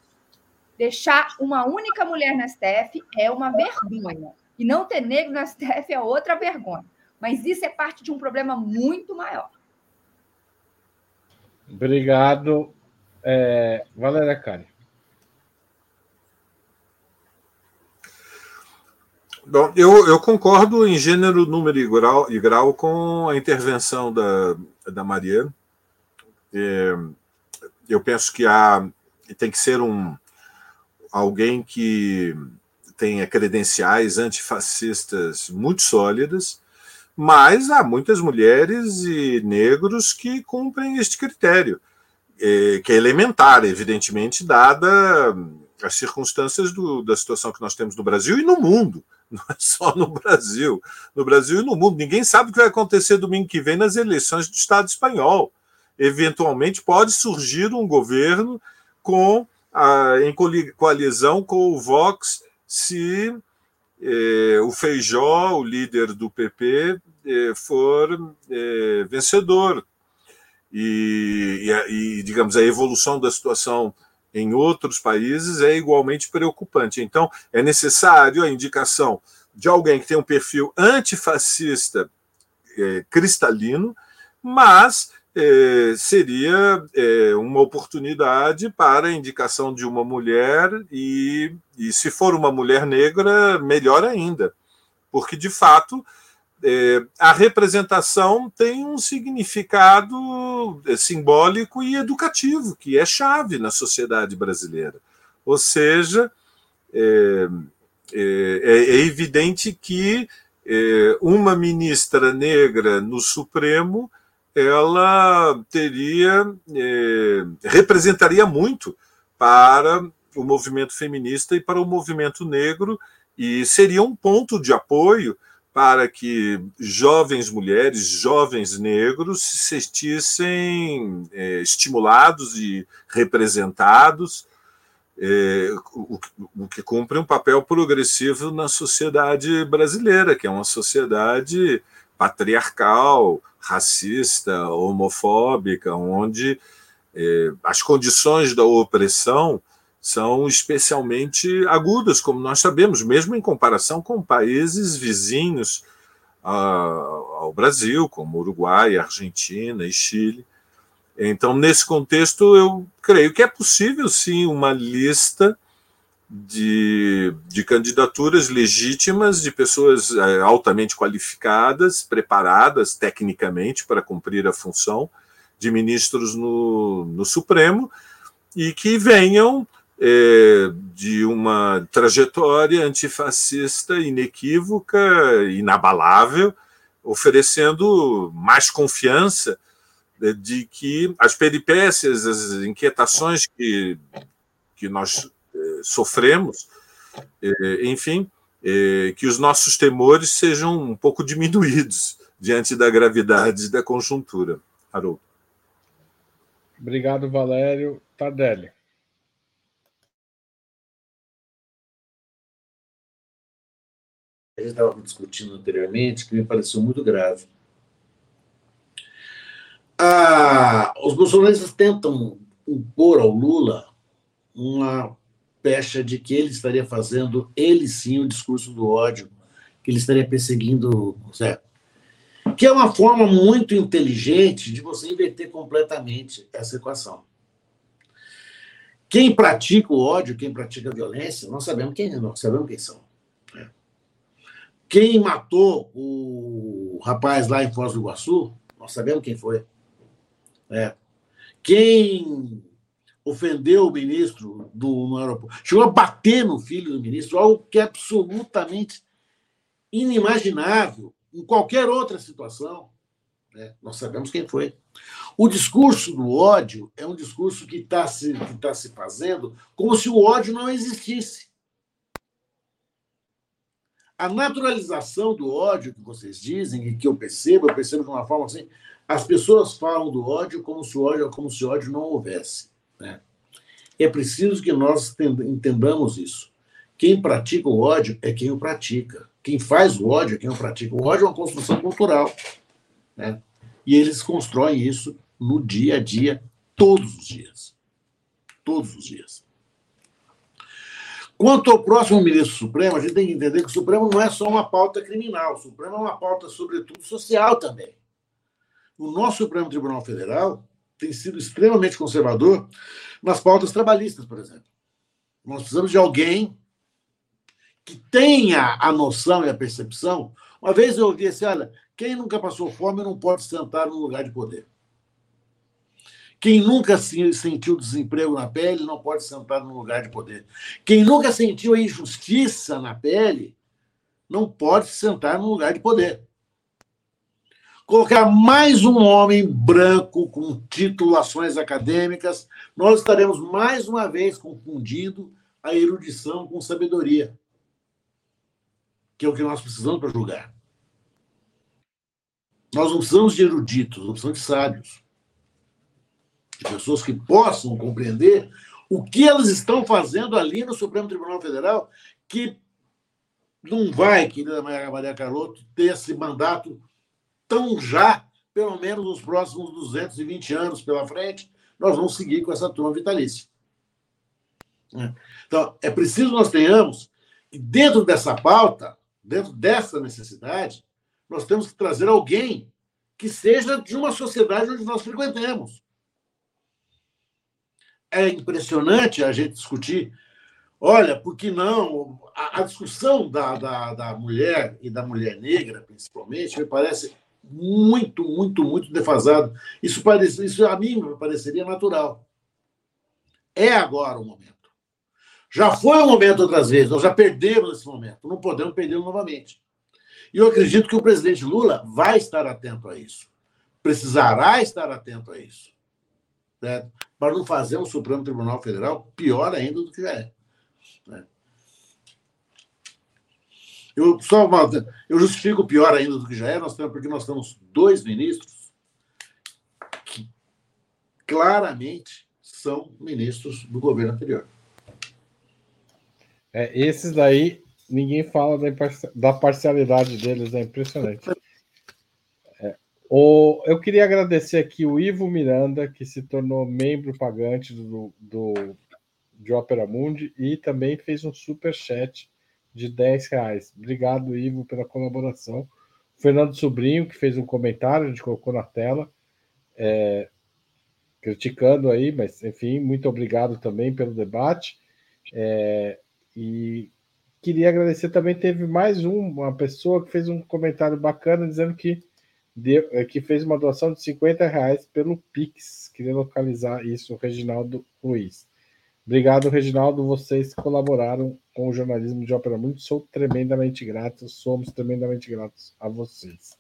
deixar uma única mulher no STF é uma vergonha. E não ter negro no STF é outra vergonha. Mas isso é parte de um problema muito maior. Obrigado. É, Valéria Cari. Bom, eu, eu, concordo em gênero, número e grau, e grau com a intervenção da, da Maria. É, eu penso que há, tem que ser um alguém que tenha credenciais antifascistas muito sólidas, mas há muitas mulheres e negros que cumprem este critério. É, que é elementar, evidentemente, dada as circunstâncias do, da situação que nós temos no Brasil e no mundo, (laughs) não é só no Brasil, no Brasil e no mundo. Ninguém sabe o que vai acontecer domingo que vem nas eleições do Estado espanhol. Eventualmente pode surgir um governo com a, em coalizão com o Vox, se eh, o Feijó, o líder do PP, eh, for eh, vencedor e, e, e, digamos, a evolução da situação em outros países é igualmente preocupante. Então, é necessário a indicação de alguém que tem um perfil antifascista é, cristalino, mas é, seria é, uma oportunidade para a indicação de uma mulher, e, e se for uma mulher negra, melhor ainda, porque de fato é, a representação tem um significado é, simbólico e educativo, que é chave na sociedade brasileira. Ou seja, é, é, é, é evidente que é, uma ministra negra no Supremo ela teria representaria muito para o movimento feminista e para o movimento negro e seria um ponto de apoio para que jovens mulheres, jovens negros se sentissem é, estimulados e representados, é, o, o, que cumpre um papel progressivo na sociedade brasileira, que é uma sociedade patriarcal, racista, homofóbica, onde é, as condições da opressão são especialmente agudas, como nós sabemos, mesmo em comparação com países vizinhos ao Brasil, como Uruguai, Argentina e Chile. Então, nesse contexto, eu creio que é possível sim uma lista de, de candidaturas legítimas de pessoas é, altamente qualificadas, preparadas tecnicamente para cumprir a função de ministros no, no Supremo e que venham é, de uma trajetória antifascista inequívoca, inabalável, oferecendo mais confiança né, de que as peripécias, as inquietações que, que nós eh, sofremos, eh, enfim, eh, que os nossos temores sejam um pouco diminuídos (laughs) diante da gravidade da conjuntura. Haroldo. Obrigado, Valério. Tardelli. A gente estava discutindo anteriormente, que me pareceu muito grave. Ah, os bolsonaristas tentam impor ao Lula uma pecha de que ele estaria fazendo, ele sim, o discurso do ódio, que ele estaria perseguindo certo? Que é uma forma muito inteligente de você inverter completamente essa equação. Quem pratica o ódio, quem pratica a violência, nós sabemos quem, nós sabemos quem são. Quem matou o rapaz lá em Foz do Iguaçu, nós sabemos quem foi. É. Quem ofendeu o ministro do, no aeroporto, chegou a bater no filho do ministro, algo que é absolutamente inimaginável em qualquer outra situação. Né? Nós sabemos quem foi. O discurso do ódio é um discurso que está se, tá se fazendo como se o ódio não existisse. A naturalização do ódio que vocês dizem e que eu percebo, eu percebo de uma forma assim, as pessoas falam do ódio como se ódio, como se ódio não houvesse. Né? É preciso que nós entendamos isso. Quem pratica o ódio é quem o pratica. Quem faz o ódio é quem o pratica. O ódio é uma construção cultural. Né? E eles constroem isso no dia a dia, todos os dias. Todos os dias. Quanto ao próximo ministro Supremo, a gente tem que entender que o Supremo não é só uma pauta criminal, o Supremo é uma pauta, sobretudo, social também. O nosso Supremo Tribunal Federal tem sido extremamente conservador nas pautas trabalhistas, por exemplo. Nós precisamos de alguém que tenha a noção e a percepção. Uma vez eu ouvi assim: olha, quem nunca passou fome não pode sentar no lugar de poder. Quem nunca sentiu desemprego na pele não pode sentar no lugar de poder. Quem nunca sentiu a injustiça na pele não pode sentar no lugar de poder colocar mais um homem branco com titulações acadêmicas, nós estaremos mais uma vez confundindo a erudição com sabedoria, que é o que nós precisamos para julgar. Nós não precisamos de eruditos, nós precisamos de sábios. De pessoas que possam compreender o que elas estão fazendo ali no Supremo Tribunal Federal, que não vai, querida Maria Carlotto, ter esse mandato tão já, pelo menos nos próximos 220 anos pela frente, nós vamos seguir com essa turma vitalícia. É. Então, é preciso nós tenhamos que, dentro dessa pauta, dentro dessa necessidade, nós temos que trazer alguém que seja de uma sociedade onde nós frequentemos. É impressionante a gente discutir. Olha, por que não? A, a discussão da, da, da mulher e da mulher negra, principalmente, me parece muito, muito, muito defasado. Isso, parece, isso a mim me pareceria natural. É agora o momento. Já foi o momento outras vezes, nós já perdemos esse momento, não podemos perdê-lo novamente. E eu acredito que o presidente Lula vai estar atento a isso. Precisará estar atento a isso. Certo? Para não fazer um Supremo Tribunal Federal pior ainda do que já é. Né? Eu só eu justifico pior ainda do que já é, nós temos, porque nós temos dois ministros que claramente são ministros do governo anterior. É, esses daí, ninguém fala da, da parcialidade deles, é impressionante. (laughs) O, eu queria agradecer aqui o Ivo Miranda, que se tornou membro pagante do, do, de Opera Mundi e também fez um super chat de 10 reais. Obrigado, Ivo, pela colaboração. Fernando Sobrinho, que fez um comentário, a gente colocou na tela, é, criticando aí, mas enfim, muito obrigado também pelo debate. É, e queria agradecer também. Teve mais um, uma pessoa que fez um comentário bacana dizendo que, deu, é, que fez uma doação de 50 reais pelo Pix. Queria localizar isso, o Reginaldo Ruiz. Obrigado, Reginaldo. Vocês colaboraram com o jornalismo de Ópera Mundi. Sou tremendamente grato, somos tremendamente gratos a vocês.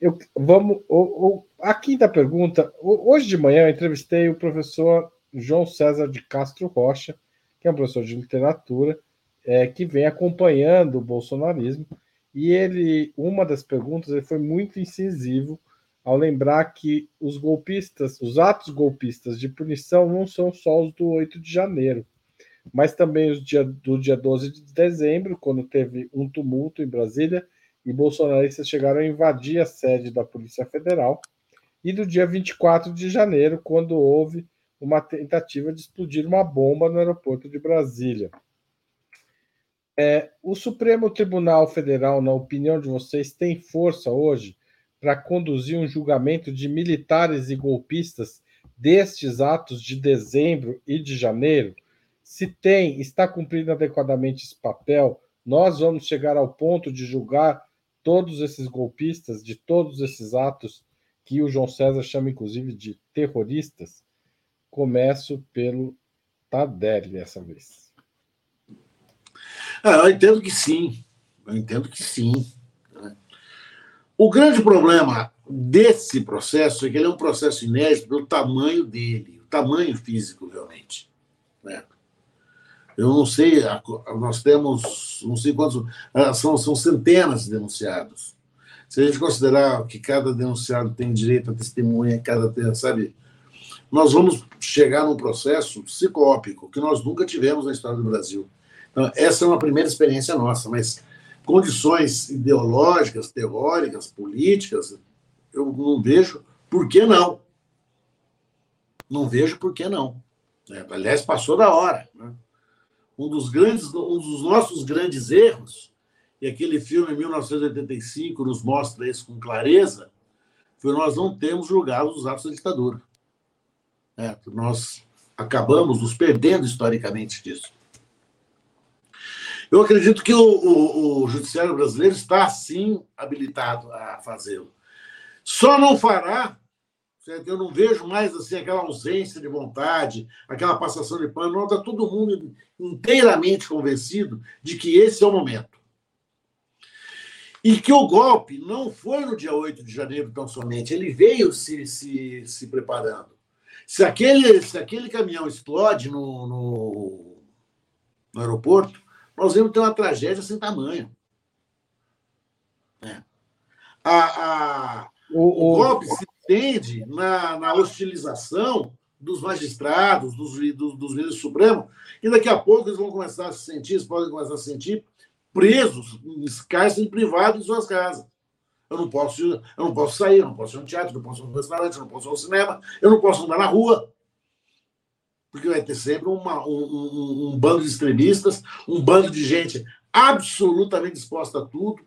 Eu, vamos, o, o, a quinta pergunta. Hoje de manhã eu entrevistei o professor João César de Castro Rocha, que é um professor de literatura, é, que vem acompanhando o bolsonarismo. E ele, uma das perguntas, ele foi muito incisivo ao lembrar que os golpistas, os atos golpistas de punição não são só os do 8 de janeiro, mas também os dia, do dia 12 de dezembro, quando teve um tumulto em Brasília e bolsonaristas chegaram a invadir a sede da Polícia Federal, e do dia 24 de janeiro, quando houve uma tentativa de explodir uma bomba no aeroporto de Brasília. É, o Supremo Tribunal Federal, na opinião de vocês, tem força hoje para conduzir um julgamento de militares e golpistas destes atos de dezembro e de janeiro? Se tem, está cumprindo adequadamente esse papel, nós vamos chegar ao ponto de julgar todos esses golpistas, de todos esses atos que o João César chama inclusive de terroristas? Começo pelo Tardelli dessa vez. Ah, eu entendo que sim. Eu entendo que sim. Né? O grande problema desse processo é que ele é um processo inédito pelo tamanho dele, o tamanho físico, realmente. Né? Eu não sei, nós temos, não sei quantos, ah, são, são centenas de denunciados. Se a gente considerar que cada denunciado tem direito a testemunha, cada, sabe, nós vamos chegar num processo ciclópico que nós nunca tivemos na história do Brasil. Então, essa é uma primeira experiência nossa, mas condições ideológicas, teóricas, políticas, eu não vejo por que não. Não vejo por que não. É, aliás, passou da hora. Né? Um dos grandes, um dos nossos grandes erros, e aquele filme 1985 nos mostra isso com clareza, foi nós não termos julgado os atos da ditadura. É, nós acabamos nos perdendo historicamente disso. Eu acredito que o, o, o Judiciário brasileiro está, sim, habilitado a fazê-lo. Só não fará, certo? eu não vejo mais assim aquela ausência de vontade, aquela passação de pano. Não, está todo mundo inteiramente convencido de que esse é o momento. E que o golpe não foi no dia 8 de janeiro tão somente, ele veio se, se, se preparando. Se aquele, se aquele caminhão explode no, no, no aeroporto, nós vamos ter uma tragédia sem tamanho. É. A, a, o, o, golpe se entende na, na hostilização dos magistrados, dos, dos, dos ministros supremos, e daqui a pouco eles vão começar a se sentir, eles podem começar a se sentir presos em cárcere privado em suas casas. Eu não posso, eu não posso sair, eu não posso ir no teatro, eu não posso ir no restaurante, eu não posso ir ao cinema, eu não posso andar na rua. Porque vai ter sempre uma, um, um, um bando de extremistas, um bando de gente absolutamente disposta a tudo.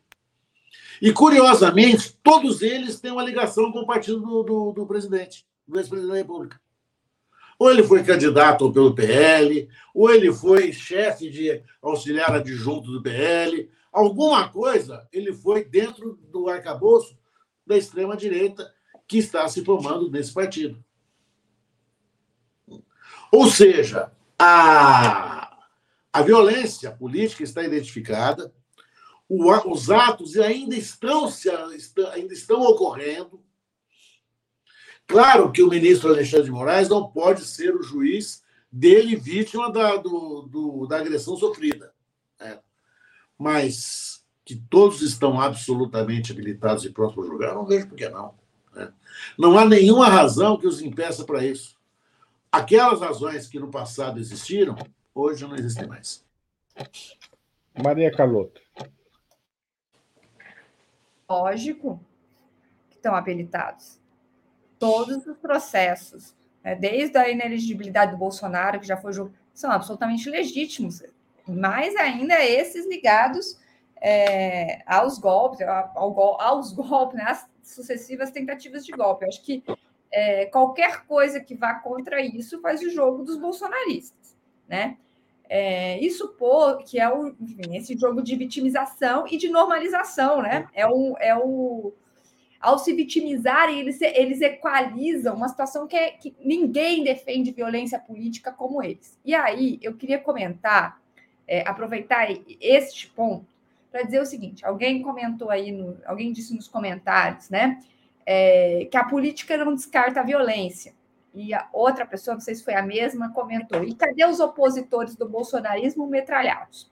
E, curiosamente, todos eles têm uma ligação com o partido do, do, do presidente, do ex-presidente da República. Ou ele foi candidato pelo PL, ou ele foi chefe de auxiliar adjunto do PL, Alguma coisa ele foi dentro do arcabouço da extrema-direita que está se formando nesse partido. Ou seja, a, a violência política está identificada, o, os atos ainda estão, se, ainda estão ocorrendo. Claro que o ministro Alexandre de Moraes não pode ser o juiz dele vítima da, do, do, da agressão sofrida. Né? mas que todos estão absolutamente habilitados e prontos para julgar, não vejo por que não. Né? Não há nenhuma razão que os impeça para isso. Aquelas razões que no passado existiram, hoje não existem mais. Maria Carlota. Lógico que estão habilitados. Todos os processos, né? desde a ineligibilidade do Bolsonaro, que já foi julgado, são absolutamente legítimos mais ainda esses ligados é, aos golpes, ao, aos golpes, né, às sucessivas tentativas de golpe. Eu acho que é, qualquer coisa que vá contra isso faz o jogo dos bolsonaristas, né? é, e supor que é o, enfim, esse jogo de vitimização e de normalização, né? É o, é o ao se vitimizarem, eles, eles equalizam uma situação que, é, que ninguém defende violência política como eles. E aí, eu queria comentar, é, aproveitar este ponto para dizer o seguinte: alguém comentou aí, no, alguém disse nos comentários, né? É, que a política não descarta a violência. E a outra pessoa, não sei se foi a mesma, comentou: e cadê os opositores do bolsonarismo metralhados?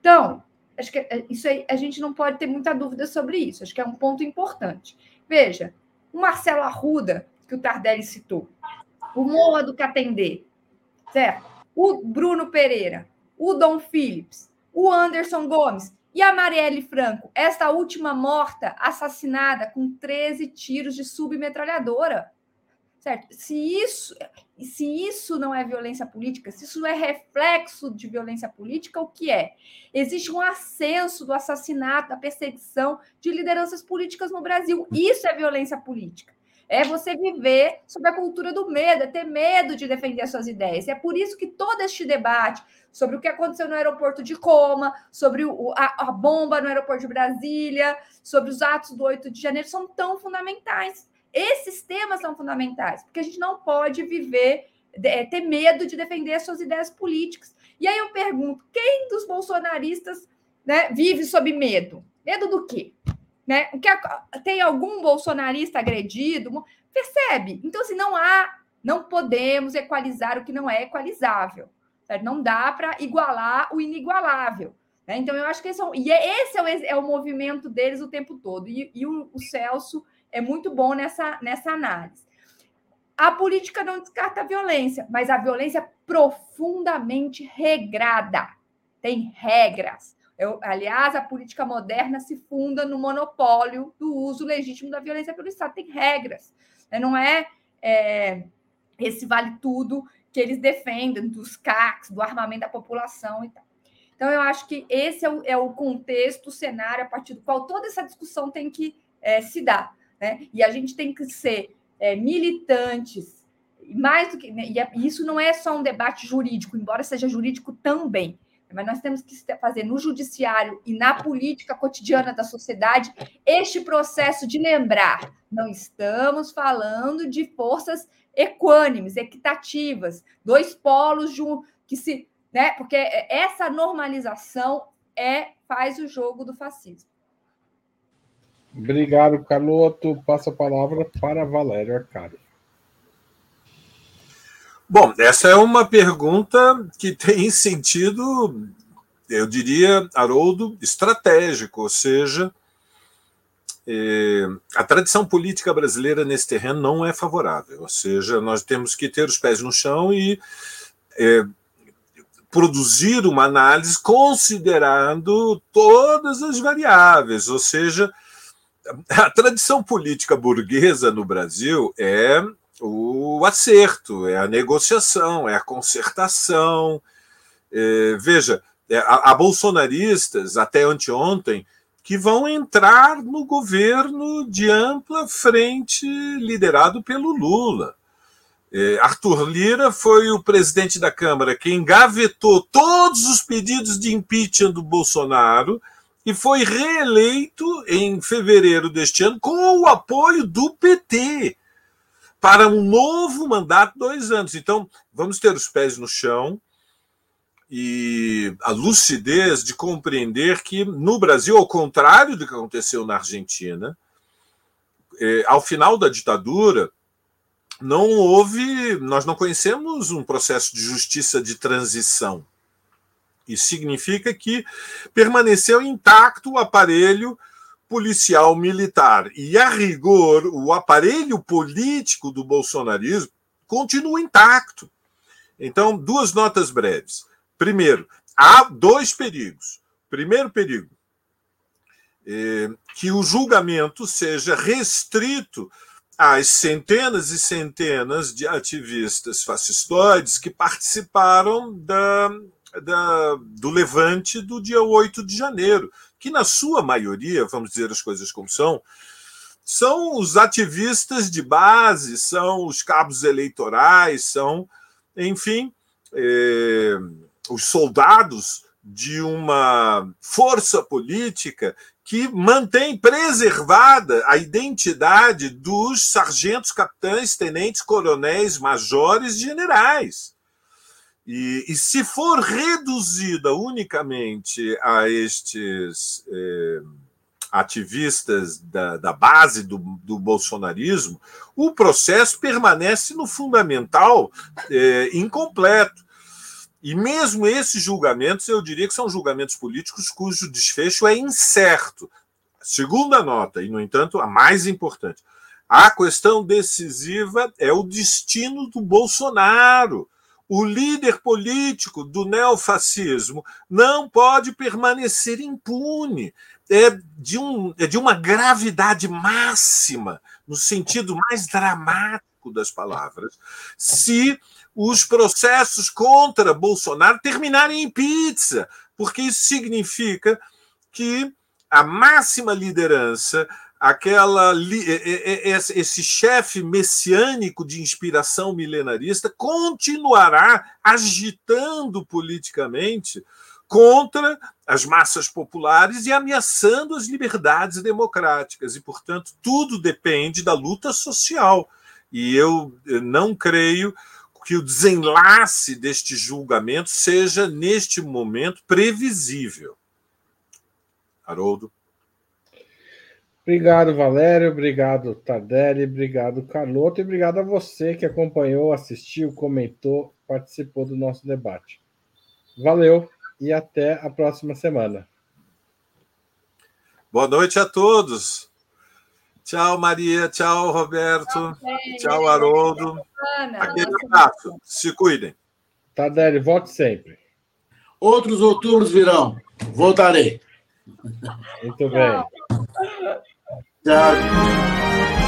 Então, Acho que é, isso aí, a gente não pode ter muita dúvida sobre isso. Acho que é um ponto importante. Veja, o Marcelo Arruda, que o Tardelli citou, o Moa do Catendê, certo? O Bruno Pereira, o Dom Phillips, o Anderson Gomes e a Marielle Franco, esta última morta, assassinada com 13 tiros de submetralhadora. Certo? Se isso, se isso não é violência política, se isso é reflexo de violência política, o que é? Existe um ascenso do assassinato, da perseguição de lideranças políticas no Brasil. Isso é violência política. É você viver sob a cultura do medo, é ter medo de defender as suas ideias. É por isso que todo este debate sobre o que aconteceu no aeroporto de Coma, sobre o, a, a bomba no aeroporto de Brasília, sobre os atos do 8 de janeiro, são tão fundamentais esses temas são fundamentais, porque a gente não pode viver, é, ter medo de defender as suas ideias políticas. E aí eu pergunto: quem dos bolsonaristas né, vive sob medo? Medo do quê? Né? O tem algum bolsonarista agredido? Percebe? Então, assim, não há, não podemos equalizar o que não é equalizável. Certo? Não dá para igualar o inigualável. Né? Então, eu acho que esse é, e é, esse é o, é o movimento deles o tempo todo. E, e o, o Celso é muito bom nessa, nessa análise. A política não descarta a violência, mas a violência é profundamente regrada. Tem regras. Eu, aliás, a política moderna se funda no monopólio do uso legítimo da violência pelo Estado. Tem regras. Né? Não é, é esse vale tudo que eles defendem dos CACs, do armamento da população e tal. Então, eu acho que esse é o, é o contexto, o cenário a partir do qual toda essa discussão tem que é, se dar. Né? E a gente tem que ser é, militantes, mais do que. Né? E é, isso não é só um debate jurídico, embora seja jurídico também. Mas nós temos que fazer no judiciário e na política cotidiana da sociedade este processo de lembrar: não estamos falando de forças equânimes, equitativas, dois polos de um, que se. Né? Porque essa normalização é faz o jogo do fascismo. Obrigado, Carloto. Passo a palavra para Valério Arcari. Bom, essa é uma pergunta que tem sentido, eu diria, Haroldo, estratégico, ou seja, é, a tradição política brasileira nesse terreno não é favorável, ou seja, nós temos que ter os pés no chão e é, produzir uma análise considerando todas as variáveis, ou seja, a tradição política burguesa no Brasil é o acerto, é a negociação, é a concertação. É, veja, é, há, bolsonaristas, até anteontem, que vão entrar no governo de ampla frente liderado pelo Lula. É, Arthur Lira foi o presidente da Câmara que engavetou todos os pedidos de impeachment do Bolsonaro e foi reeleito em fevereiro deste ano com o apoio do PT para um novo mandato, dois anos. Então, vamos ter os pés no chão e a lucidez de compreender que no Brasil, ao contrário do que aconteceu na Argentina, é, ao final da ditadura, não houve, nós não conhecemos um processo de justiça de transição. Isso significa que permaneceu intacto o aparelho policial militar. E, a rigor, o aparelho político do bolsonarismo continua intacto. Então, duas notas breves. Primeiro, há dois perigos. Primeiro perigo, é que o julgamento seja restrito às centenas e centenas de ativistas fascistoides que participaram da da, do levante do dia 8 de janeiro, que, na sua maioria, vamos dizer as coisas como são, são os ativistas de base, são os cabos eleitorais, são, enfim, é, os soldados de uma força política que mantém preservada a identidade dos sargentos, capitães, tenentes, coronéis, majores, generais. E, e se for reduzida unicamente a estes eh, ativistas da, da base do, do, bolsonarismo, o processo permanece no fundamental eh, incompleto. E mesmo esses julgamentos, eu diria que são julgamentos políticos cujo desfecho é incerto. Segunda nota, e no entanto a mais importante, a questão decisiva é o destino do Bolsonaro. O líder político do neofascismo não pode permanecer impune. É de, um, é de uma gravidade máxima, no sentido mais dramático das palavras, se os processos contra Bolsonaro terminarem em pizza, porque isso significa que a máxima liderança, aquela esse chefe messiânico de inspiração milenarista continuará agitando politicamente contra as massas populares e ameaçando as liberdades democráticas e, portanto, tudo depende da luta social. E eu não creio que o desenlace deste julgamento seja, neste momento, previsível. Haroldo. Obrigado, Valério. Obrigado, Tardelli. Obrigado, Carloto. E obrigado a você que acompanhou, assistiu, comentou, participou do nosso debate. Valeu e até a próxima semana. Boa noite a todos. Tchau, Maria. Tchau, Roberto. Tchau, Haroldo. Aquele abraço. Se cuidem. Tardelli, volte sempre. Outros outubros virão. Voltarei. Muito bem. Tchau.